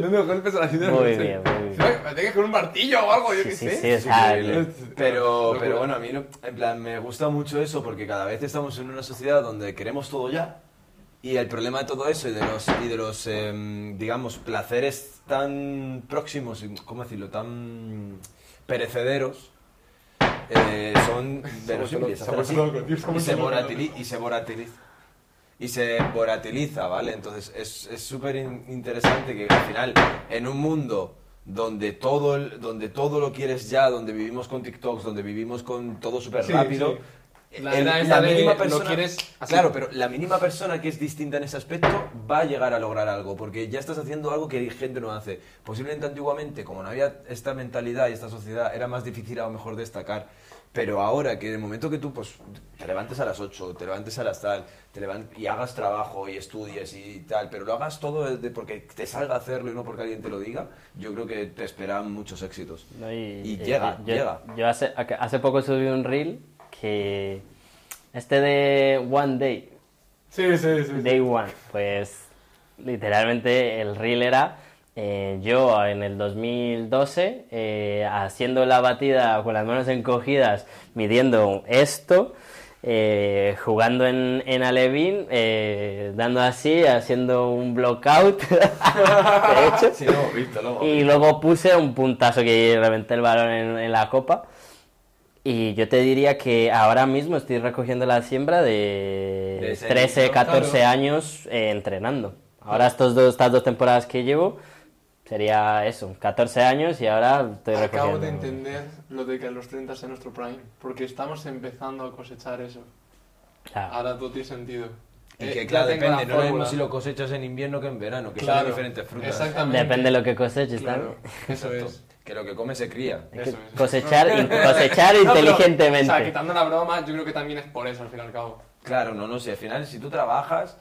no me golpes a la ciudad. Muy bien, muy bien. Me con un martillo o algo, yo Sí, qué sí, sé. sí, Increíble. Claro, Pero, pero bueno, a mí en plan, me gusta mucho eso porque cada vez estamos en una sociedad donde queremos todo ya y el problema de todo eso y de los, y de los em, digamos, placeres tan próximos, y, ¿cómo decirlo?, tan perecederos, eh, son verosímiles. Y, y se volatiliza. Y se volatiliza, ¿vale? Entonces es es súper in- interesante que al final, en un mundo donde todo, el- donde todo lo quieres ya, donde vivimos con TikToks, donde vivimos con todo súper Sí, rápido, sí. La era esa de lo quieres. Claro, pero la mínima persona que es distinta en ese aspecto va a llegar a lograr algo, porque ya estás haciendo algo que gente no hace. Posiblemente antiguamente, como no había esta mentalidad y esta sociedad, era más difícil a lo mejor destacar. Pero ahora que en el momento que tú pues, te levantes a las 8, te levantes a las tal, te levan- y hagas trabajo y estudies y tal, pero lo hagas todo porque te salga a hacerlo y no porque alguien te lo diga, yo creo que te esperan muchos éxitos. ¿no? Y llega, yo, llega. Yo hace, hace poco subí un reel que... Este de One Day, Sí, sí, sí. Day One, pues literalmente el reel era eh, yo en el 2012 eh, haciendo la batida con las manos encogidas, midiendo esto, eh, jugando en, en Alevín, dando así, haciendo un blockout, *laughs* de hecho. Sí, lo hemos visto, lo hemos Y luego puse un puntazo que reventé el balón en, en la copa. Y yo te diría que ahora mismo estoy recogiendo la siembra de, De ese 13, niño, 14 claro. años eh, entrenando. Ahora estos dos, estas dos temporadas que llevo sería eso, 14 años y ahora estoy Acabo recogiendo. de entender lo de que a los 30 sea nuestro prime, porque estamos empezando a cosechar eso. Claro. Ahora todo tiene sentido. Y eh, que ya claro, depende, no es mismo si lo cosechas en invierno que en verano, que Claro, son diferentes frutas. Exactamente. Depende de lo que coseches Claro, eso es. Que lo que come se cría. Hay que Eso es. cosechar, *laughs* cosechar No, pero, inteligentemente. o sea, quitando la broma, yo creo que también es por eso, al fin y al cabo. Claro, no, no sé, al final si tú trabajas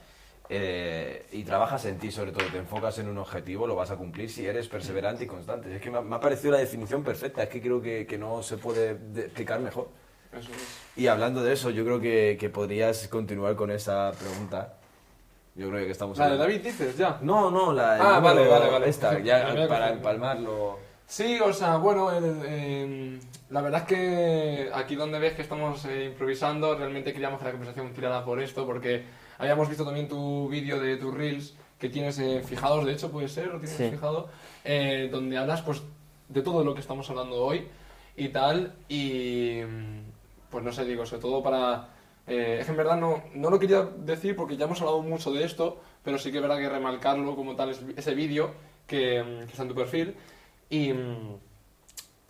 eh, y trabajas en ti sobre todo, te enfocas en un objetivo, lo vas a cumplir si eres perseverante y constante. Es que me ha, me ha parecido la definición perfecta, es que creo que, que no se puede de- explicar mejor. Eso es. Y hablando de eso, yo creo que, que podrías continuar con esa pregunta. Yo creo que estamos... La de David dices, ya. No, no, la Ah, vale, vale, vale. Esta, *laughs* ya para empalmarlo... Sí, o sea, bueno, el- em, la verdad es que aquí donde ves que estamos eh, improvisando, realmente queríamos que la conversación tirara por esto, porque habíamos visto también tu vídeo de tus reels que tienes eh, fijados, de hecho puede ser, lo tienes Sí. fijado, eh, donde hablas pues de todo lo que estamos hablando hoy y tal, y mm, pues no sé, digo, sobre todo para... eh, es que en verdad no, no lo quería decir porque ya hemos hablado mucho de esto, pero sí que es verdad que remarcarlo como tal, es- ese vídeo que, mm, que está en tu perfil. Y.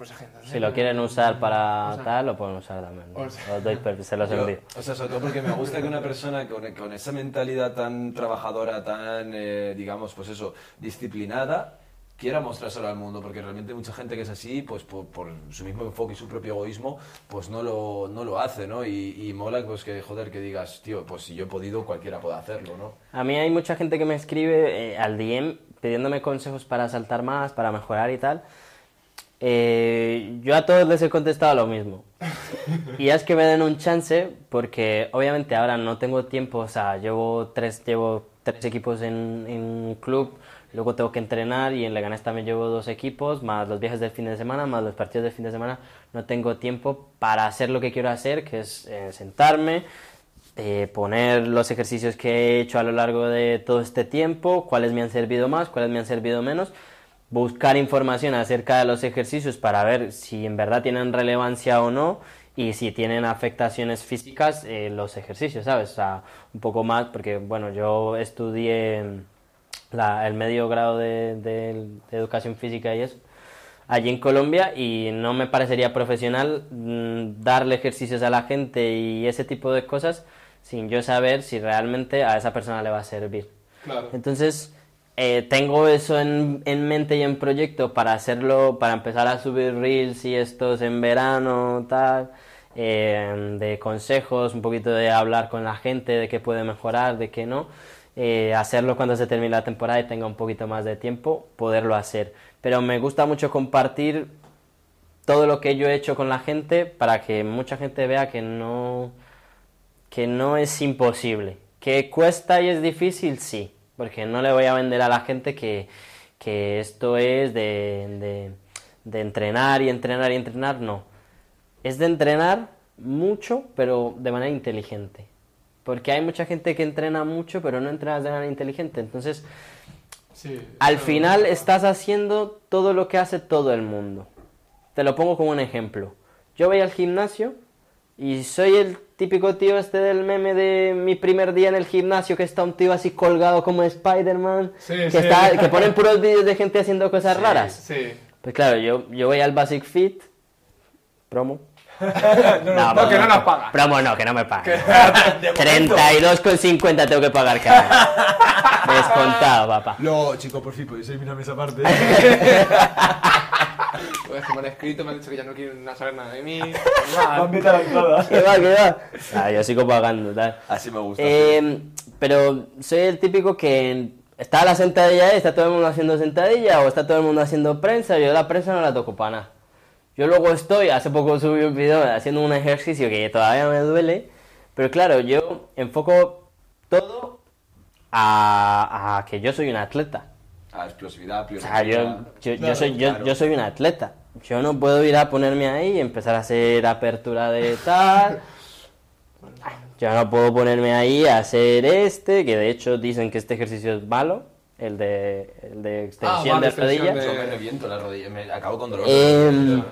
Pues. Si lo quieren usar para O sea, tal, lo pueden usar también. o sea- Os doy se los Yo- envío. o sea, sobre todo porque me gusta que una persona con, con esa mentalidad tan trabajadora, tan, eh, digamos, pues eso, disciplinada, quiera mostrárselo al mundo, porque realmente mucha gente que es así, pues por, por su mismo enfoque y su propio egoísmo, pues no lo, no lo hace, ¿no? Y, y mola, pues que, joder, que digas, tío, pues si yo he podido, cualquiera puede hacerlo, ¿no? A mí hay mucha gente que me escribe eh, al DM pidiéndome consejos para saltar más, para mejorar y tal. Eh, yo a todos les he contestado lo mismo. Y es que me den un chance porque obviamente ahora no tengo tiempo, o sea, llevo tres, llevo tres equipos en, en un club, luego tengo que entrenar y en Leganés también llevo dos equipos, más los viajes del fin de semana, más los partidos del fin de semana, no tengo tiempo para hacer lo que quiero hacer, que es eh, sentarme, eh, poner los ejercicios que he hecho a lo largo de todo este tiempo, cuáles me han servido más, cuáles me han servido menos, buscar información acerca de los ejercicios para ver si en verdad tienen relevancia o no y si tienen afectaciones físicas eh, los ejercicios, ¿sabes? O sea, un poco más, porque bueno, yo estudié la- el medio grado de, de- de educación física y eso allí en Colombia y no me parecería profesional mm, darle ejercicios a la gente y ese tipo de cosas sin yo saber si realmente a esa persona le va a servir. Claro. Entonces, eh, tengo eso en, en mente y en proyecto para hacerlo, para empezar a subir reels y estos en verano, tal, eh, de consejos, un poquito de hablar con la gente, de qué puede mejorar, de qué no. Eh, hacerlo cuando se termine la temporada y tenga un poquito más de tiempo, poderlo hacer. Pero me gusta mucho compartir todo lo que yo he hecho con la gente para que mucha gente vea que no, que no es imposible. Que cuesta y es difícil, sí, porque no le voy a vender a la gente que, que esto es de, de, de entrenar y entrenar y entrenar, no. Es de entrenar mucho, pero de manera inteligente. Porque hay mucha gente que entrena mucho, pero no entrena de manera inteligente. Entonces, Sí, al final estás haciendo todo lo que hace todo el mundo. Te lo pongo como un ejemplo. Yo voy al gimnasio y soy el típico tío este del meme de mi primer día en el gimnasio que está un tío así colgado como Spider-Man, Sí, que, sí. está- que ponen puros vídeos de gente haciendo cosas raras. Sí. Pues claro, yo, yo voy al Basic Fit, promo. *laughs* No, no, que no nos paga. Promo no, que no me paga. 32,50 *laughs* tengo que pagar cada. *laughs* Descontado, papá. Luego, chico, por fin, podéis eliminarme esa parte. Pues que me han escrito, me han dicho que ya no quieren saber nada de mí. normal. *laughs* ¿Qué va, *laughs* qué va? Ah, yo sigo pagando, tal. Así me gusta. Eh, pero soy el típico que está la sentadilla ahí, está todo el mundo haciendo sentadilla o está todo el mundo haciendo prensa, yo la prensa no la toco para nada. Yo luego estoy, hace poco subí un video haciendo un ejercicio que todavía me duele, pero claro, yo enfoco todo a, a que yo soy un atleta. A explosividad, O sea, yo, yo, yo soy, yo, claro. yo soy un atleta. Yo no puedo ir a ponerme ahí y empezar a hacer apertura de tal. Yo no puedo ponerme ahí a hacer este, que de hecho dicen que este ejercicio es malo, el de, el de extensión de extensión rodilla. de- Yo me reviento la rodilla, me acabo con dolor. Em,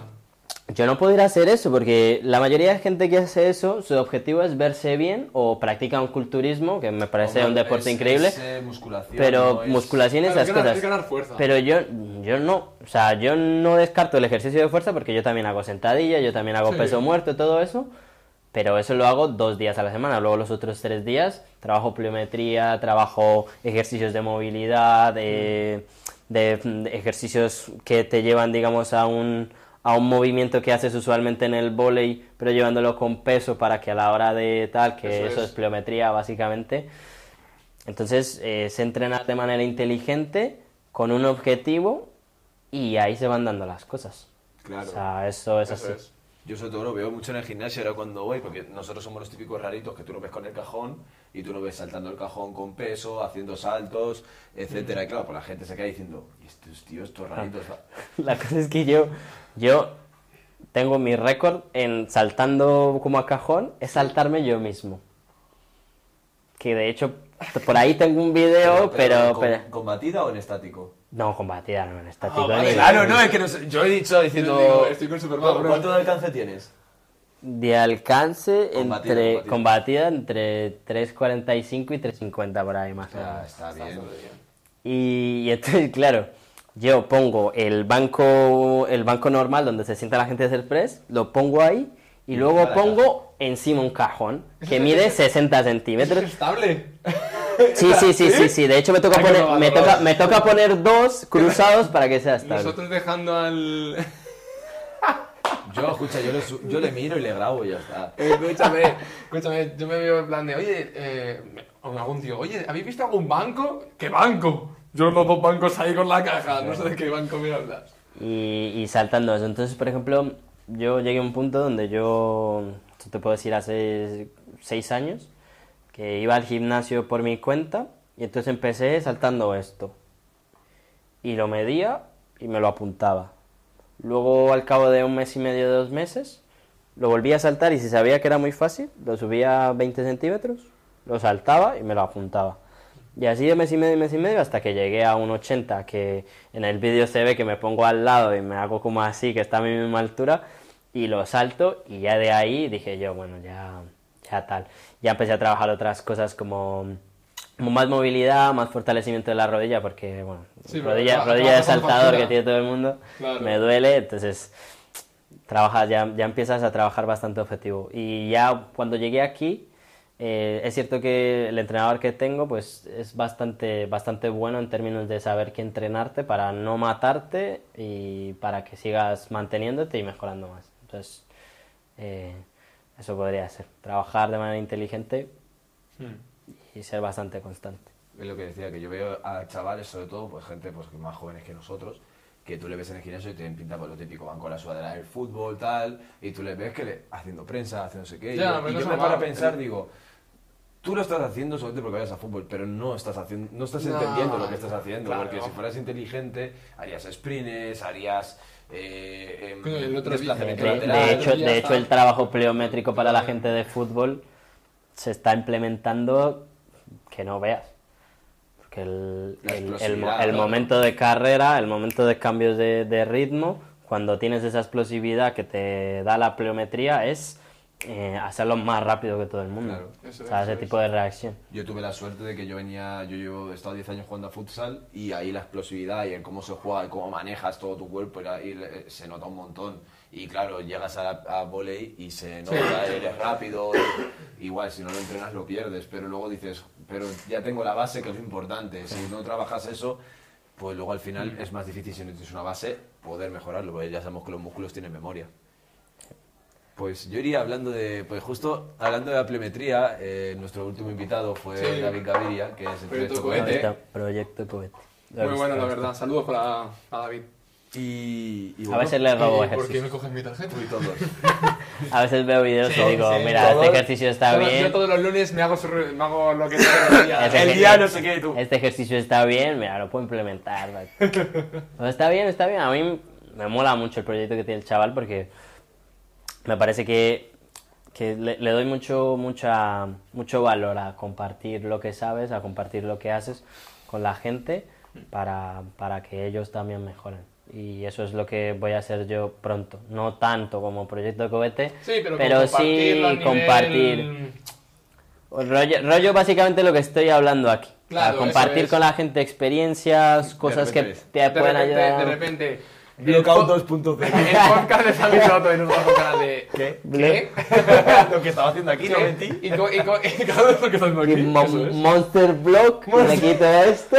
yo no puedo ir a hacer eso porque la mayoría de gente que hace eso, su objetivo es verse bien o practica un culturismo, que me parece un Hombre, deporte es- increíble. es, eh, musculación, Pero no es- musculación y Claro, esas es ganar- cosas. es ganar fuerza. Pero yo, yo no, o sea, yo no descarto el ejercicio de fuerza porque yo también hago sentadilla, yo también hago Sí. peso muerto, todo eso. pero eso lo hago dos días a la semana. Luego los otros tres días trabajo pliometría, trabajo ejercicios de movilidad, de, de- de ejercicios que te llevan, digamos, a un, a un movimiento que haces usualmente en el vóley, pero llevándolo con peso para que a la hora de tal, que Eso eso, es. es pliometría básicamente. Entonces, eh, es entrenar de manera inteligente, con un objetivo, y ahí se van dando las cosas. Claro. O sea, eso es Eso así. es. Yo sobre todo lo veo mucho en el gimnasio ahora cuando voy, porque nosotros somos los típicos raritos que tú no ves con el cajón y tú no ves saltando el cajón con peso, haciendo saltos, etcétera. Y claro, pues la gente se queda diciendo, "¿Y estos tíos, estos raritos. *laughs* La cosa es que yo, yo tengo mi récord en saltando como a cajón, es saltarme yo mismo. Que de hecho, por ahí tengo un video, pero... ¿con, pero- con batida o en estático? no, combatida, no, en estático. Ah, vale, claro, no, es que no sé, yo he dicho diciendo... Digo, estoy con Superman, ¿cu- bro. ¿Cuánto de alcance tienes? De alcance Combatida, entre combatida. combatida entre 3.45 y 3.50 por ahí más o menos. Ah, está bien. Y, y entonces, *laughs* claro, yo pongo el banco, el banco normal donde se sienta la gente de hacer press, lo pongo ahí y luego para pongo encima un cajón que *laughs* mide 60 Eso es centímetros. estable. Sí, sí, sí, sí, sí. De hecho me toca poner, me toca, me toca poner dos cruzados para que sea estable. Nosotros dejando al... *laughs* Yo, escucha, yo le, su- yo le miro y le grabo y ya está. escúchame, escúchame, yo me veo en plan de, oye, eh, o algún tío, oye, ¿habéis visto algún banco? ¿Qué banco? Yo los dos bancos ahí con la caja, no sé de qué banco me hablas. y, y saltando eso. Entonces, por ejemplo, yo llegué a un punto donde yo, esto te puedo decir, hace seis años, que iba al gimnasio por mi cuenta y entonces empecé saltando esto. Y lo medía y me lo apuntaba. Luego, al cabo de un mes y medio, dos meses, lo volvía a saltar y si sabía que era muy fácil, lo subía a 20 centímetros, lo saltaba y me lo apuntaba. Y así de mes y medio y mes y medio hasta que llegué a un 80, que en el vídeo se ve que me pongo al lado y me hago como así, que está a mi misma altura, y lo salto y ya de ahí dije yo, bueno, ya, ya tal. Ya empecé a trabajar otras cosas como, como más movilidad, más fortalecimiento de la rodilla, porque, bueno, Sí, rodilla, rodilla de saltador que tiene todo el mundo, Claro. me duele, entonces trabajas, ya, ya empiezas a trabajar bastante objetivo. Y ya cuando llegué aquí, eh, es cierto que el entrenador que tengo pues es bastante, bastante bueno en términos de saber qué entrenarte para no matarte y para que sigas manteniéndote y mejorando más. Entonces, eh, eso podría ser. Trabajar de manera inteligente y ser bastante constante. Es lo que decía, que yo veo a chavales, sobre todo, pues gente pues, más jóvenes que nosotros, que tú le ves en el gimnasio y te pinta por lo típico, van con la sudadera del fútbol, tal, y tú les ves que le, haciendo prensa, haciendo no sé qué. y Ya, yo, y me normal. paro a pensar, digo, tú lo estás haciendo solamente porque vayas a fútbol, pero no estás haciendo, no estás No, entendiendo lo que estás haciendo, claro. porque si fueras inteligente, harías sprints, harías eh, em, el otro De, desplazamiento de- Pero lateral. de hecho, de hecho, el trabajo pliométrico para la gente de fútbol se está implementando que no veas. Porque el, el- el el momento de carrera, el momento de cambios de, de ritmo, cuando tienes esa explosividad que te da la pliometría, es eh, hacerlo más rápido que todo el mundo. Claro. Eso o sea, es, ese eso tipo de reacción. Yo tuve la suerte de que yo venía, yo llevo, he estado 10 años jugando a futsal y ahí la explosividad y el cómo se juega y cómo manejas todo tu cuerpo y, se nota un montón. Y claro, llegas a, a volei y se nota, eres rápido, y- igual si no lo entrenas lo pierdes, pero luego dices, pero ya tengo la base que es lo importante, si no trabajas eso, pues luego al final es más difícil si no tienes una base poder mejorarlo, porque ya sabemos que los músculos tienen memoria. Pues yo iría hablando de, pues justo hablando de la pliometría, eh, nuestro último invitado fue Sí. David Gaviria, que es el Proyecto proyecto Cohete. Cohete. Proyecto, cohete. Muy visto, bueno, la verdad. Saludos para, para David. Y, y A bueno, veces le robo ¿Y ¿Por qué ejercicio. me cogen mi tarjeta? y todos. *laughs* A veces veo vídeos Sí, y digo, sí, mira, todo- este ejercicio está Todos- bien. Yo todos los lunes me hago, su- me hago lo que tengo que Ese El ejer- día no sé qué, tú. Este ejercicio está bien, mira, lo puedo implementar. ¿vale? *laughs* Pues está bien, está bien. A mí me mola mucho el proyecto que tiene el chaval porque me parece que, que le, le doy mucho, mucha, mucho valor a compartir lo que sabes, a compartir lo que haces con la gente para, para que ellos también mejoren. Y eso es lo que voy a hacer yo pronto. No tanto como proyecto de cohete, Sí, pero, sí nivel- compartir. Rollo, rollo básicamente lo que estoy hablando aquí. Claro, compartir es. con la gente experiencias, cosas que te De pueden ayudar. de repente, Blockout el 2.0. *laughs* El podcast de Sammy Soto y nosotros canal de... ¿Qué? ¿Qué? *laughs* Lo que estaba haciendo aquí, no mentí. ¿Y, co- y, co- lo que estás haciendo aquí? Mo- es. Monster Block, *laughs* le quito esto.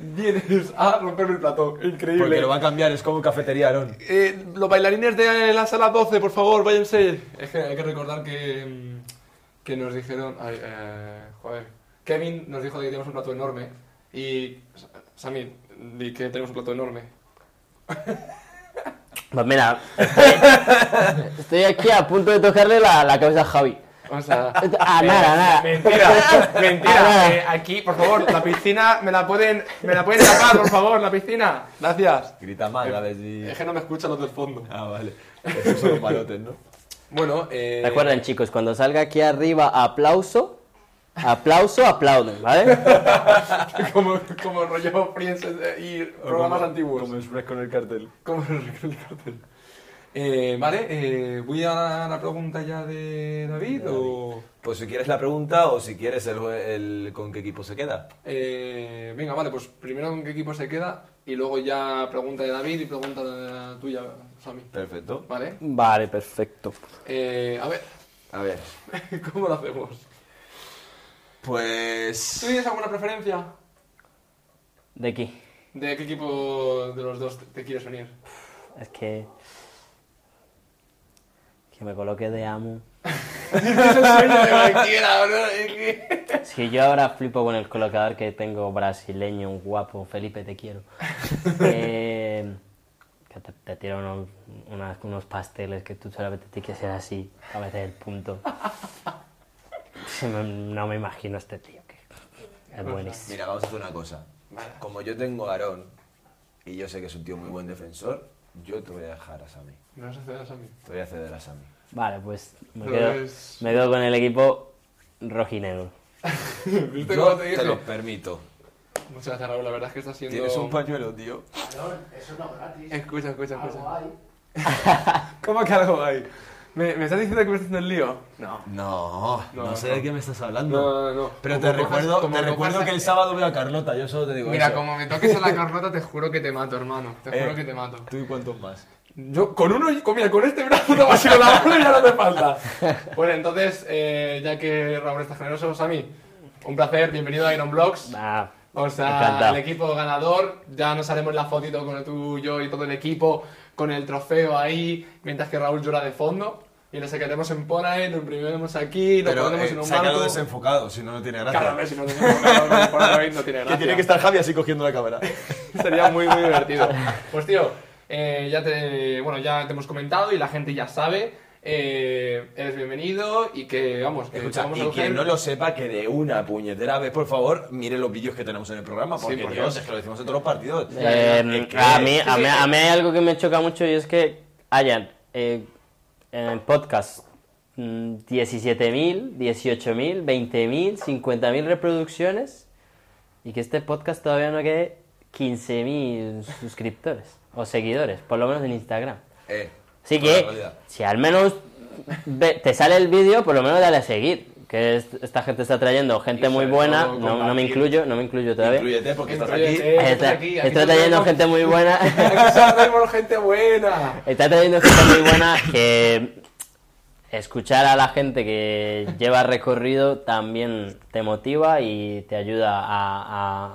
Vienes a romperme el plató. Increíble. Porque lo va a cambiar, es como cafetería, Aaron. Eh, los bailarines de la sala 12, por favor, váyanse. Es que hay que recordar que, mm, que nos dijeron. Ay, eh, joder. Kevin nos dijo que teníamos un plato enorme. Y. Sa- Sammy, di que tenemos un plato enorme. *laughs* Pues mira, estoy, *laughs* estoy aquí a punto de tocarle la, la cabeza a Javi. O sea. *laughs* Ah, eh, nada, nada. Mentira, Ah, mentira. nada. Eh, aquí, por favor, la piscina, me la pueden. Me la pueden tapar, por favor, la piscina. Gracias. Grita más, a ver si... Es que no me escuchan los del fondo. Ah, vale. Esos son los palotes, ¿no? Bueno, eh. Recuerden, chicos, cuando salga aquí arriba aplauso, aplauso, aplauden, ¿vale? *laughs* como, como rollo Friends eh, y programas antiguos. Como con el cartel. Como el cartel. Eh, vale, eh, voy a la pregunta ya de David o... Pues si quieres la pregunta o si quieres el, el con qué equipo se queda. Eh, venga, vale, pues primero con qué equipo se queda y luego ya pregunta de David y pregunta de la tuya, Sammy. Perfecto. Vale, Vale, perfecto. eh, a ver, A ver. *laughs* ¿cómo lo hacemos? ¿Tú Pues... tienes alguna preferencia ¿De aquí? de qué equipo de los dos te, quieres unir? Es que... Que me coloque de amo. *laughs* Si yo ahora flipo con el colocador que tengo brasileño, un guapo, Felipe, te quiero. *laughs* Eh, que te, te tiro unos, unas- unos pasteles que tú solamente te quieres hacer así, a veces el punto. *laughs* No me imagino este tío, que es buenísimo. Mira, vamos a hacer una cosa. Como yo tengo a Aarón y yo sé que es un tío muy buen defensor, yo te voy a dejar a Sammy. Me vas a hacer a Sammy. Te voy a ceder a Sammy. Vale, pues me quedo, es- me quedo con el equipo rojinegro. *laughs* ¿Viste Yo cómo te te, dije? lo permito. Muchas gracias, Raúl, la verdad es que está siendo... Tienes un pañuelo, tío. Aaron, eso no es gratis. Escucha, escucha, Algo escucha. hay. *laughs* ¿Cómo que algo hay? ¿Me, ¿Me estás diciendo que me estás haciendo el lío? No. No, No, no, sé no. de qué me estás hablando. No, no, no. Pero te recuerdo, te recuerdo a- que el sábado veo a Carlota, yo solo te digo Mira, eso. como me toques a la *laughs* Carlota, te juro que te mato, hermano. Te juro Eh, que te mato. ¿Tú y cuántos más? Yo, con uno, con, mira, con este brazo no vas a ir con la mano y ya no te falta. Bueno, entonces, eh, ya que Raúl está generoso, Sammy, un placer, bienvenido a Iron Blocks. Ah, O sea, el equipo ganador, ya nos haremos la fotito con tú, yo y todo el equipo, con el trofeo ahí, mientras que Raúl llora de fondo. Y lo sacaremos en Polaroid, lo imprimiremos aquí, lo Pero pondremos en eh, un sácalo marco. desenfocado, si no, no tiene gracia. Cada vez si no con el Polaroid no tiene gracia. *laughs* que tiene que estar Javi así cogiendo la cámara. *laughs* Sería muy, muy divertido. *laughs* Pues tío, eh, ya te, bueno, ya te hemos comentado y la gente ya sabe. eh, eres bienvenido y que, vamos, que Escucha, y quien no lo sepa, que de una puñetera vez, por favor, mire los vídeos que tenemos en el programa, Sí, porque por Dios, es que lo decimos en todos los partidos. Eh, a, mí, a, sí, mí, sí. a mí hay algo que me choca mucho y es que hayan eh, en el podcast mm, 17.000, 18.000, 20.000, 50.000 reproducciones y que este podcast todavía no quede 15.000 suscriptores o seguidores, por lo menos en Instagram. Eh, Así que, si al menos te sale el vídeo, por lo menos dale a seguir. Que es- esta gente está trayendo gente muy buena, no, no me incluyo, no me incluyo todavía. Incluyete porque estás aquí. Eh, Está, aquí, aquí está nos trayendo vemos. gente muy buena. *laughs* Aquí gente buena. Está trayendo gente muy buena que escuchar a la gente que lleva recorrido también te motiva y te ayuda a,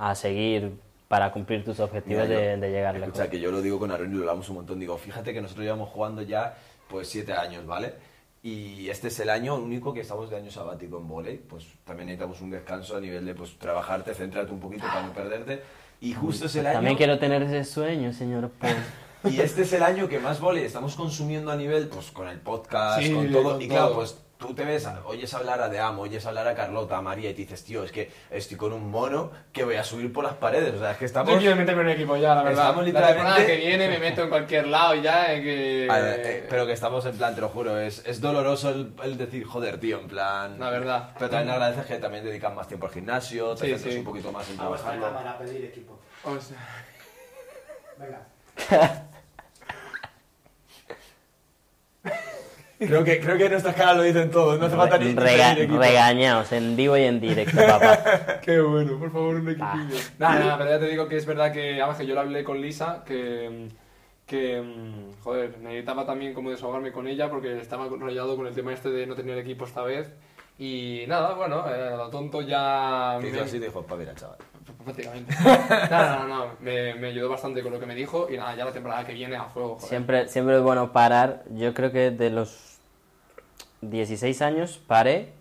a- a seguir para cumplir tus objetivos Mira, de, yo- de llegar lejos. Escucha, que yo lo digo con Aaron y lo hablamos un montón. Digo, fíjate que nosotros llevamos jugando ya pues siete años, ¿vale? Y este es el año único que estamos de año sabático en volei. Pues también necesitamos un descanso a nivel de pues trabajarte, centrarte un poquito para no perderte. Y justo es el año... También quiero tener ese sueño, señor Paul. *laughs* Y este es el año que más volei estamos consumiendo a nivel, pues con el podcast, Sí, con todo. con y claro, todo. pues tú te ves, oyes hablar a Deam, oyes hablar a Carlota, a María y te dices, tío, es que estoy con un mono que voy a subir por las paredes. O sea, es que estamos... Yo quiero meterme en un equipo ya, la verdad. Estamos La literalmente- temporada que viene me meto en cualquier lado y ya. eh, que... Ver, eh, pero que estamos en plan, te lo juro, es, es doloroso el, el decir, joder, tío, en plan... La verdad. Pero también agradeces que también dedican más tiempo al gimnasio, te Sí, centras sí. un poquito más en Vamos a la trabajarlo. cámara a pedir equipo. O sea, Venga. *laughs* Creo que, creo que nuestras caras lo dicen todo, no hace falta ni, Rega- equipo. regañados en vivo y en directo, *laughs* papá. Qué bueno, por favor, un equipillo. Ah. Nada, nada, pero ya te digo que es verdad que, además que yo lo hablé con Lisa, que, que, mm, joder, necesitaba también como desahogarme con ella porque estaba rayado con el tema este de no tener equipo esta vez. Y nada, bueno, eh, lo tonto ya... Hizo me- así y dijo, pa, mira, chaval. Prácticamente. no, no, no, me, me ayudó bastante con lo que me dijo y nada, ya la temporada que viene a fuego, joder. Siempre, siempre es bueno parar. Yo creo que de los 16 años paré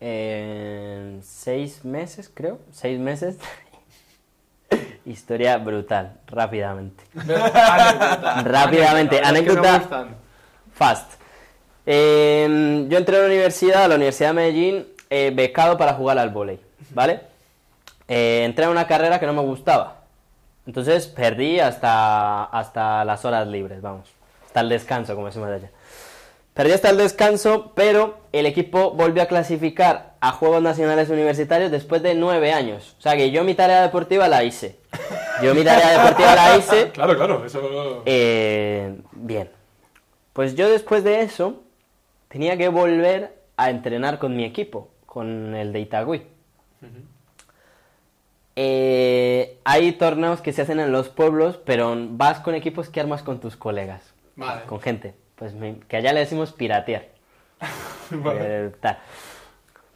en 6 meses, creo. 6 meses. *laughs* Historia brutal, rápidamente. *laughs* Rápidamente, Anécdota. Fast. Eh, yo entré a la universidad, a la Universidad de Medellín, eh, becado para jugar al vóley, ¿vale? Eh, entré a una carrera que no me gustaba. Entonces perdí hasta, hasta las horas libres, vamos. Hasta el descanso, como decimos allá. Perdí hasta el descanso, pero el equipo volvió a clasificar a Juegos Nacionales Universitarios después de nueve años. O sea que yo mi tarea deportiva la hice. Yo mi tarea deportiva la hice. *laughs* Claro, claro, eso... Eh, bien. Pues yo después de eso tenía que volver a entrenar con mi equipo, con el de Itagüí. Eh, hay torneos que se hacen en los pueblos, pero vas con equipos que armas con tus colegas, Vale. con gente. Pues me- que allá le decimos piratear. *laughs* Vale. Eh, tal.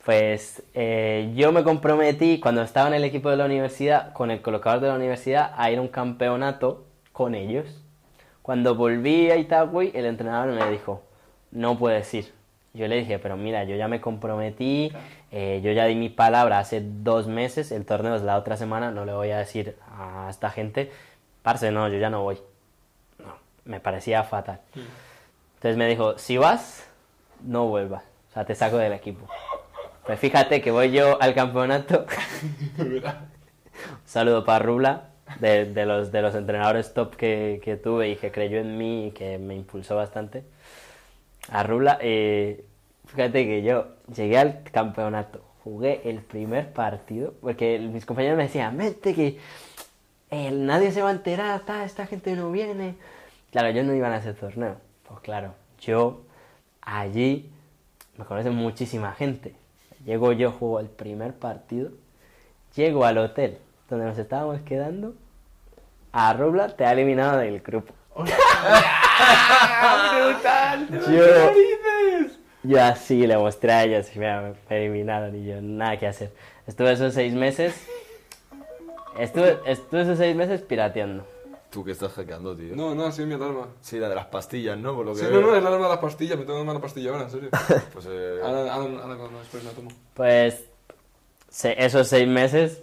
Pues eh, yo me comprometí cuando estaba en el equipo de la universidad, con el colocador de la universidad, a ir a un campeonato con ellos. Cuando volví a Itagüí, el entrenador me dijo, no puedes ir. Yo le dije, pero mira, yo ya me comprometí, eh, yo ya di mi palabra hace dos meses, el torneo es la otra semana, no le voy a decir a esta gente, parce, no, yo ya no voy. No, me parecía fatal. Entonces me dijo, si vas, no vuelvas. O sea, te saco del equipo. Pues fíjate que voy yo al campeonato. Un *laughs* saludo para Rubla, de, los, de los entrenadores top que, tuve y que creyó en mí y que me impulsó bastante. A Rubla, eh, fíjate que yo llegué al campeonato, jugué el primer partido, porque mis compañeros me decían, vete que eh, nadie se va a enterar, ta, esta gente no viene. Claro, ellos no iban a ese torneo. Pues claro, yo allí me conoce muchísima gente. Llego yo, juego el primer partido, llego al hotel donde nos estábamos quedando, a Rubla te ha eliminado del grupo. *laughs* Yo, yo así le mostré a ellos y me eliminaron y yo nada que hacer. Estuve esos seis meses, estuve, estuve esos seis meses pirateando. Tú que estás hackeando, tío. No, no, sí, es mi alarma. Sí, la de las pastillas, ¿no? Por lo que Sí, veo. no, no, es la alarma de las pastillas, me tengo que tomar una pastilla ahora, en serio. *laughs* Pues eh, Ahora, ahora, ahora cuando después la tomo. Pues se- esos seis meses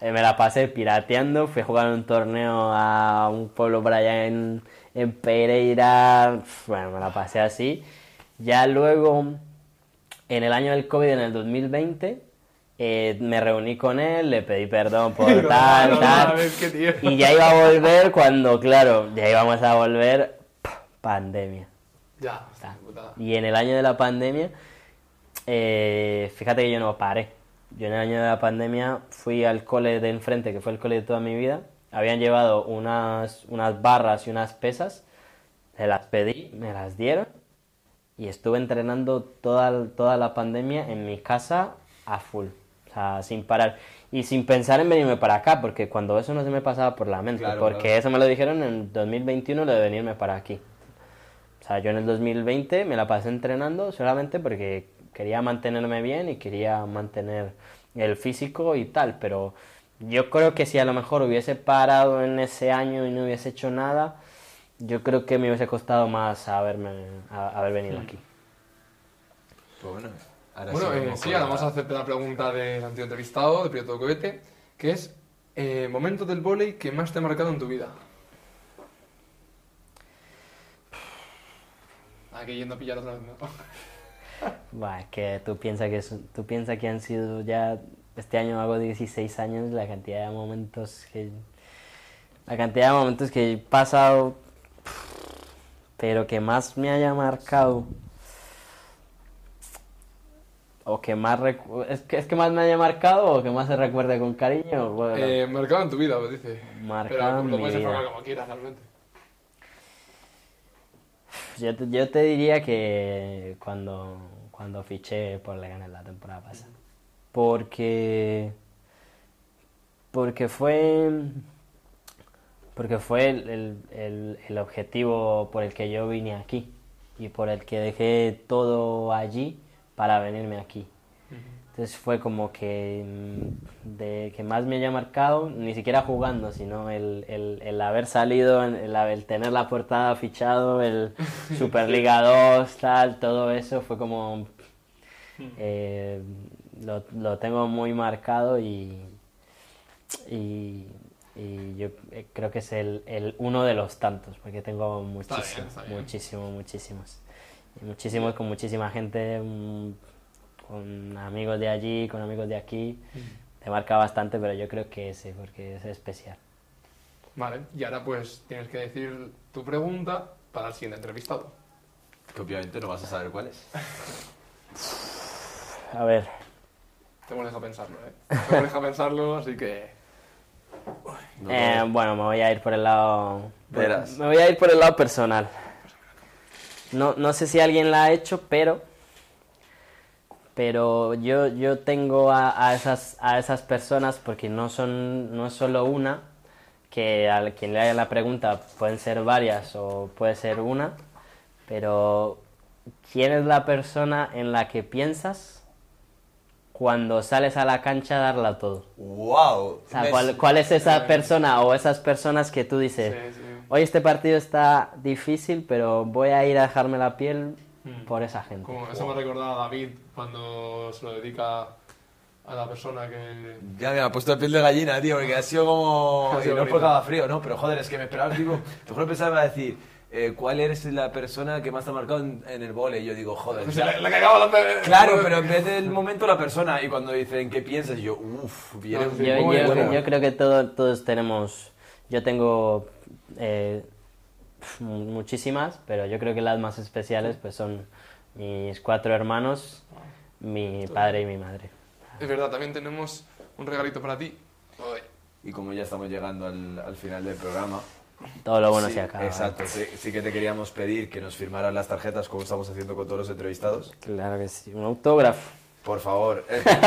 eh, me la pasé pirateando, fui a jugar un torneo a un pueblo por allá en, en Pereira, bueno, me la pasé así. Ya luego, en el año del COVID, en el 2020, eh, me reuní con él, le pedí perdón por *laughs* tal, no, no, tal. tío. Y ya iba a volver cuando, claro, ya íbamos a volver, pandemia. Ya, Está. Y en el año de la pandemia, eh, fíjate que yo no paré. Yo en el año de la pandemia fui al cole de enfrente, que fue el cole de toda mi vida. Habían llevado unas, unas barras y unas pesas. Se las pedí, me las dieron. Y estuve entrenando toda, toda la pandemia en mi casa a full. Sea, sin parar. Y sin pensar en venirme para acá, porque cuando eso no se me pasaba por la mente. Claro, porque claro. eso me lo dijeron en 2021, lo de venirme para aquí. O sea, yo en el 2020 me la pasé entrenando solamente porque quería mantenerme bien y quería mantener el físico y tal, pero yo creo que si a lo mejor hubiese parado en ese año y no hubiese hecho nada, yo creo que me hubiese costado más haberme, a- haber venido aquí. pues bueno. Ahora Bueno, eh, sí, con ahora vamos a hacerte la pregunta del antiguo entrevistado, de Prieto Cohete, que es eh, momento del vóley que más te ha marcado en tu vida. Aquí yendo a pillar otra vez, ¿no? *laughs* Buah, es que tú piensas que, es- tú piensas que han sido ya, este año hago 16 años, la cantidad de momentos que, la cantidad de momentos que he pasado, pero que más me haya marcado, o que más, recu- es que, es que más me haya marcado o que más se recuerde con cariño, bueno, Eh, marcado en tu vida, pues dice. Marcado Pero en lo puedes enfocar como quieras, realmente. Yo te, yo te diría que cuando, cuando fiché por Leganés la temporada pasada. Porque. Porque fue. Porque fue el, el- el- el objetivo por el que yo vine aquí. Y por el que dejé todo allí para venirme aquí. Entonces fue como que mm, de que más me haya marcado, ni siquiera jugando, sino el, el, el haber salido, el, el tener la portada fichado, el *laughs* Superliga 2, tal, todo eso fue como... eh, lo, lo tengo muy marcado y, y, y yo eh, creo que es el, el uno de los tantos, porque tengo muchísimos, muchísimos, muchísimos. Muchísimos con muchísima gente, mm, con amigos de allí, con amigos de aquí. Te marca bastante, pero yo creo que ese, porque es especial. Vale, y ahora pues tienes que decir tu pregunta para el siguiente entrevistado. Que obviamente no vas a saber cuál es. A ver, Te hemos dejado pensarlo, ¿eh? Te hemos dejado pensarlo, así que... No, eh, no. bueno, me voy a ir por el lado... Verás. Me voy a ir por el lado personal. No, no sé si alguien la ha hecho, pero... Pero yo, yo tengo a, a esas, a esas personas, porque no, son, no es solo una, que a quien le haga la pregunta pueden ser varias o puede ser una, pero ¿quién es la persona en la que piensas cuando sales a la cancha a darla todo? ¡Wow! O sea, ¿cuál, cuál es esa persona o esas personas que tú dices, Sí, sí. Hoy este partido está difícil, pero voy a ir a dejarme la piel por esa gente? Como eso me ha recordado a David cuando se lo dedica a la persona que... Ya me ha puesto el piel de gallina, tío, porque ha sido como... *laughs* Ha sido y no es porque haga frío, ¿no? Pero joder, es que me esperaba, tipo... Te juro que pensaba decir, eh, ¿cuál eres la persona que más te ha marcado en, en el vole? Y yo digo, joder, *laughs* Pues ya- la, la que acaba de... Claro, pero en vez del momento la persona. Y cuando dicen, ¿qué piensas? Yo, uff, viene No, sí, Yo, yo- bueno. yo creo que todo- todos tenemos, yo tengo eh, muchísimas, pero yo creo que las más especiales pues son mis cuatro hermanos, mi padre y mi madre. Es verdad, también tenemos un regalito para ti. Y como ya estamos llegando al, al final del programa... Todo lo bueno sí, se acaba. ¿eh? Exacto, sí, sí que te queríamos pedir que nos firmaran las tarjetas como estamos haciendo con todos los entrevistados. Claro que sí, un autógrafo. Por favor,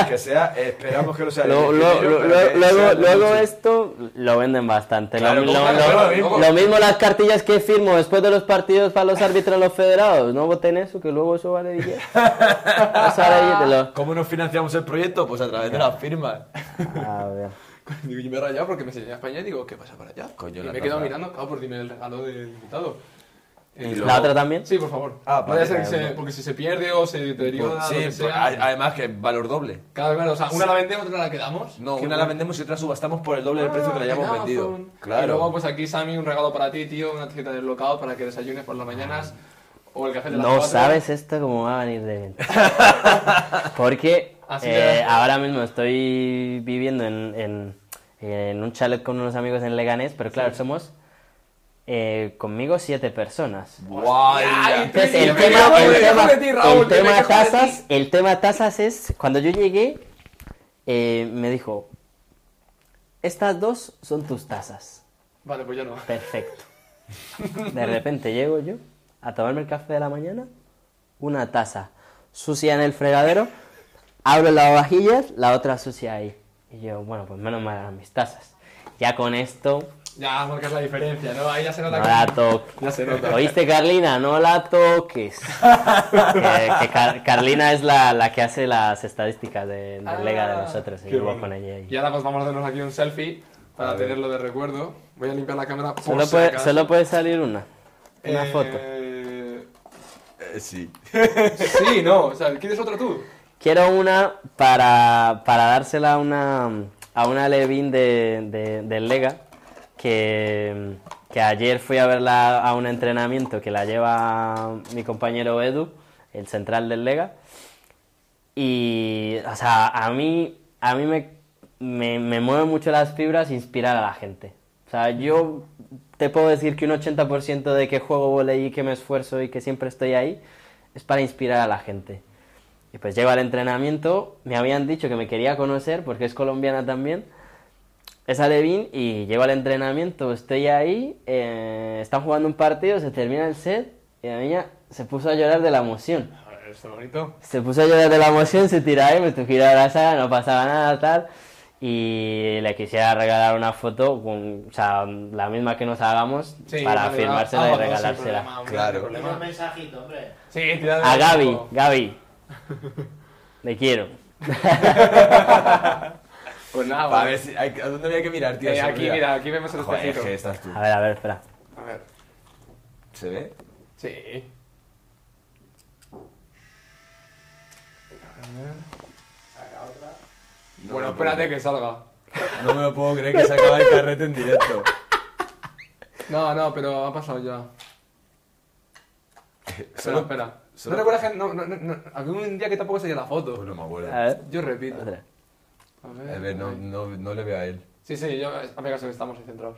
que sea, esperamos que no sea... Lo- luego sea luego muchos. esto lo venden bastante. Lo- Claro, lo, claro, lo- claro, mismo. lo mismo las cartillas que firmo después de los partidos para los árbitros los federados. No voten eso, que luego eso vale. *laughs* Eso vale ¿Cómo nos financiamos el proyecto? Pues a través de las firmas. A ver. Digo, *laughs* y me he rayado porque me enseñé a España y digo, ¿qué pasa para allá? Coño, y la me he quedado mirando, claro, pues dime el regalo del invitado. Y luego- ¿La otra también? Sí, por favor. Ah, Vaya a vale, ser que se- porque si se pierde o se deteriora, sí, lo que sea. además que valor doble. Claro, claro, o sea, una la vendemos, otra la quedamos. No, Qué una la bueno. vendemos y otra subastamos por el doble del precio que la Ah, hayamos vendido. Claro. Y luego, pues aquí, Sammy, un regalo para ti, tío, una tarjeta del local para que desayunes por las mañanas. O el café de las No cuatro. sabes esto cómo va a venir de venta. *laughs* Porque eh, ahora mismo estoy viviendo en, en- en un chalet con unos amigos en Leganés, pero claro, somos eh, conmigo siete personas. Guay. Ay, Entonces, Yo el me tema, el tema, ti, Raúl, el tema quejo de tasas, ti. el tema tasas es, cuando yo llegué, eh, me dijo, estas dos son tus tasas. Vale, pues ya no. Perfecto. *laughs* De repente llego yo a tomarme el café de la mañana, una taza sucia en el fregadero, abro las vajillas, la otra sucia ahí. Y yo, bueno, pues menos mal eran mis tazas. Ya con esto, Ya marcas la diferencia, ¿no? Ahí ya se no nota la que... toques. *laughs* Ya se nota. ¿Oíste, Carlina? No la toques. que *laughs* que Car- Carlina es la, la que hace las estadísticas de, del Ah, Lega de nosotros. Y bueno. con ella ahí. Y ahora pues vamos a hacernos aquí un selfie para tenerlo de recuerdo. Voy a limpiar la cámara por Solo si puede, acaso. solo puede salir una. Una Eh, foto. Eh, sí. *laughs* Sí, no, o sea, ¿quieres otra tú? Quiero una para, para dársela a una, a una Levin de, de- del Lega, que, que ayer fui a verla a un entrenamiento que la lleva mi compañero Edu, el central del Lega. Y, o sea, a mí, a mí me, me, me mueven mucho las fibras inspirar a la gente. O sea, yo te puedo decir que un 80% de que juego volei y que me esfuerzo y que siempre estoy ahí es para inspirar a la gente. Y pues llego al entrenamiento, me habían dicho que me quería conocer porque es colombiana también. Es Alevín y llego al entrenamiento, estoy ahí, eh, están jugando un partido, se termina el set y la niña se puso a llorar de la emoción. Está bonito. Se puso a llorar de la emoción, se tiró ahí, me tuve que ir a abrazar, no pasaba nada, tal. Y le quisiera regalar una foto, con, o sea, la misma que nos hagamos, Sí, para vale, firmársela ah, y no, sin regalársela. problema, hombre, Claro. un mensajito, hombre. Sí, A Gaby. Gaby. *laughs* Le quiero. *laughs* Pues nada, A ver si, hay- ¿a dónde había que mirar, tío? Eh, Se aquí, olvida. mira, aquí vemos el Joder, es espejito. que estás tú. A ver, a ver, espera. A ver. ¿Se ve? Sí. Saca otra. No bueno, me lo puedo espérate que salga. No me lo puedo creer que se acaba el carrete en directo. *laughs* No, no, pero ha pasado ya. *laughs* Espera, Solo- espera. solo- ¿No recuerdas que no, no, no, no, había un día que tampoco salía la foto? Pues no me acuerdo. A ver. Yo repito. Otra. A ver. A ver, no, no, no le veo a él. Sí, sí, yo, a ver, que estamos ahí centrados.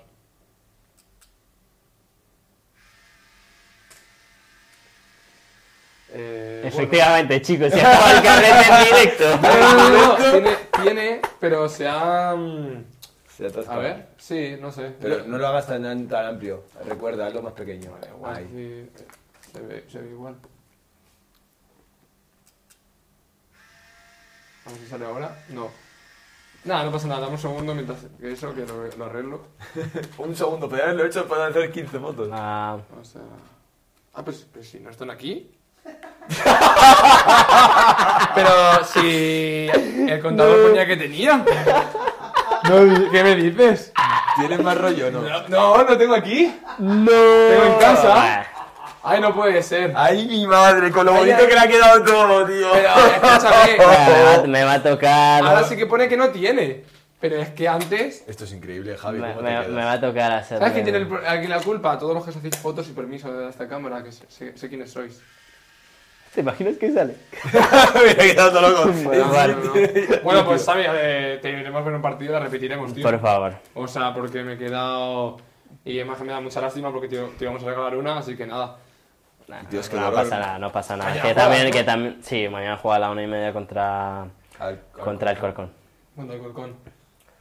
Eh, bueno. Efectivamente, chicos, *laughs* se acaba el carrete en directo. No, no, no, no, *laughs* tiene, tiene, pero se ha... mm, Se atasca. A ver, sí, no sé. Pero no lo hagas tan, tan amplio. Recuerda, hazlo más pequeño. Vale, sí, se, ve, se ve igual. A ver si sale ahora. No. Nada, no pasa nada, dame un segundo mientras que eso, que lo, lo arreglo. *laughs* Un segundo, pero haberlo hecho para hacer 15 fotos. Ah, O sea... Ah, pues, pues si no están aquí. *laughs* Pero si el contador ponía que tenía. No, ¿Qué me dices? ¿Tienes más rollo o no? No, no, no tengo aquí. ¡No! Tengo en casa. Ay, no puede ser. ¡Ay, mi madre! Con lo Ay, bonito ay. que le ha quedado todo, tío. Pero escúchame. *laughs* Me va, me va a tocar. Ahora sí que pone que no tiene. Pero es que antes. Esto es increíble, Javi. me, ¿Cómo te me- quedas? me va a tocar hacer. ¿Sabes quién tiene aquí la culpa? Todos los que os hacéis fotos y permiso de esta cámara, que sé, sé- sé quiénes sois. ¿Te imaginas que sale? *laughs* me ha quedado todo loco. Bueno, vale. Bueno, pues Xavi, eh, te iremos a ver un partido y la repetiremos, tío. Por favor. O sea, porque me he quedado. Y además que me da mucha lástima porque te, te íbamos a regalar una, así que nada. Nah, Dios, qué no pasa nada, no pasa nada. Que también, ¿no? que también. Sí, mañana juega a la una y media contra, Al- contra el Corcón. Contra el Colcón.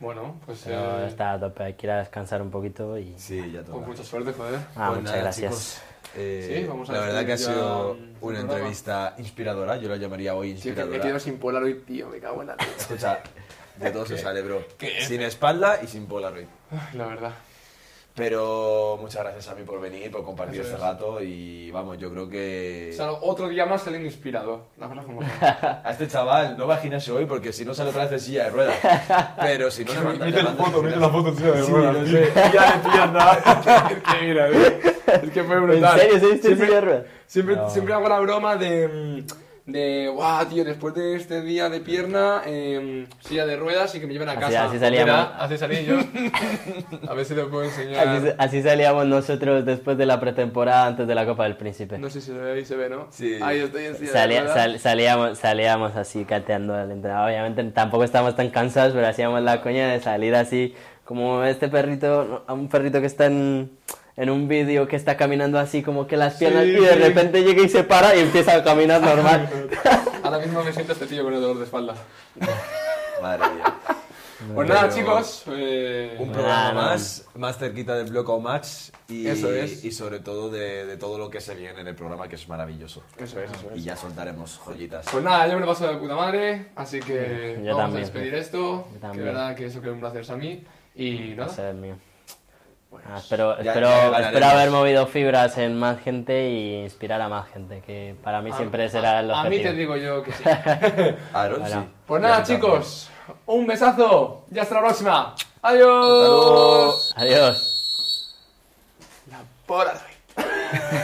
Bueno, pues. Pero eh, está a tope, hay que ir a descansar un poquito y. Sí, ya Con todo. mucha suerte, joder. Ah, Pues muchas nada, gracias. eh, Sí, vamos a la verdad que ha sido una programa. entrevista inspiradora, yo la llamaría hoy Tío, que me inspiradora. quedo sin Polaroid, tío, me cago en la. *laughs* Escucha, de todo se sale, bro. ¿Qué? Sin espalda y sin Polaroid. La verdad. Pero muchas gracias a mí por venir, por compartir Eso este es. rato y vamos, yo creo que O sea, otro día más saliendo inspirado. La verdad como. *laughs* a este chaval no va a gimnasio hoy porque si no sale otra vez de silla de ruedas. Pero si no manda, le manda al gimnasio. foto, tío, Sí, lo sé. *laughs* Ya de pierna. *laughs* es que mira, es que fue ¿En brutal. serio? ¿Se viste en Siempre- silla de ruedas? Siempre, No. siempre hago la broma de. De, guau, tío, después de este día de pierna, eh, silla de ruedas y que me lleven a casa. así salíamos. Mira, así salí yo. *laughs* A ver si te puedo enseñar. Así, así salíamos nosotros después de la pretemporada antes de la Copa del Príncipe. No sé si se ve ahí, se ve, ¿no? Sí. Ahí estoy en silla Salía- de ruedas. sal- salíamos, salíamos así cateando al entrenador. Obviamente tampoco estábamos tan cansados, pero hacíamos la coña de salir así, como este perrito, a un perrito que está en, en un vídeo que está caminando así como que las piernas Sí, y de sí. repente llega y se para y empieza a caminar normal. *laughs* Ahora mismo me siento este tío con el dolor de espalda. Madre mía. Pues nada, Pero- chicos. eh, Un programa no. más, más cerquita del Block Match y, Eso es. y sobre todo de, de todo lo que se viene en el programa que es maravilloso. Eso es, eso es. Y ya soltaremos joyitas. Pues nada, yo me lo paso de puta madre, así que Yo vamos también. a despedir esto. Yo Que verdad que eso que un placer es a mí. Y nada. Es el mío. Pues, Ah, espero, Ya- espero, espero haber movido fibras en más gente y inspirar a más gente, que para mí a- siempre será el a, a mí objetivo. te digo yo que sí. *laughs* Aaron, Bueno. sí. Pues nada, chicos. Un besazo. Y hasta la próxima. Adiós. Adiós. Polaroid. *laughs*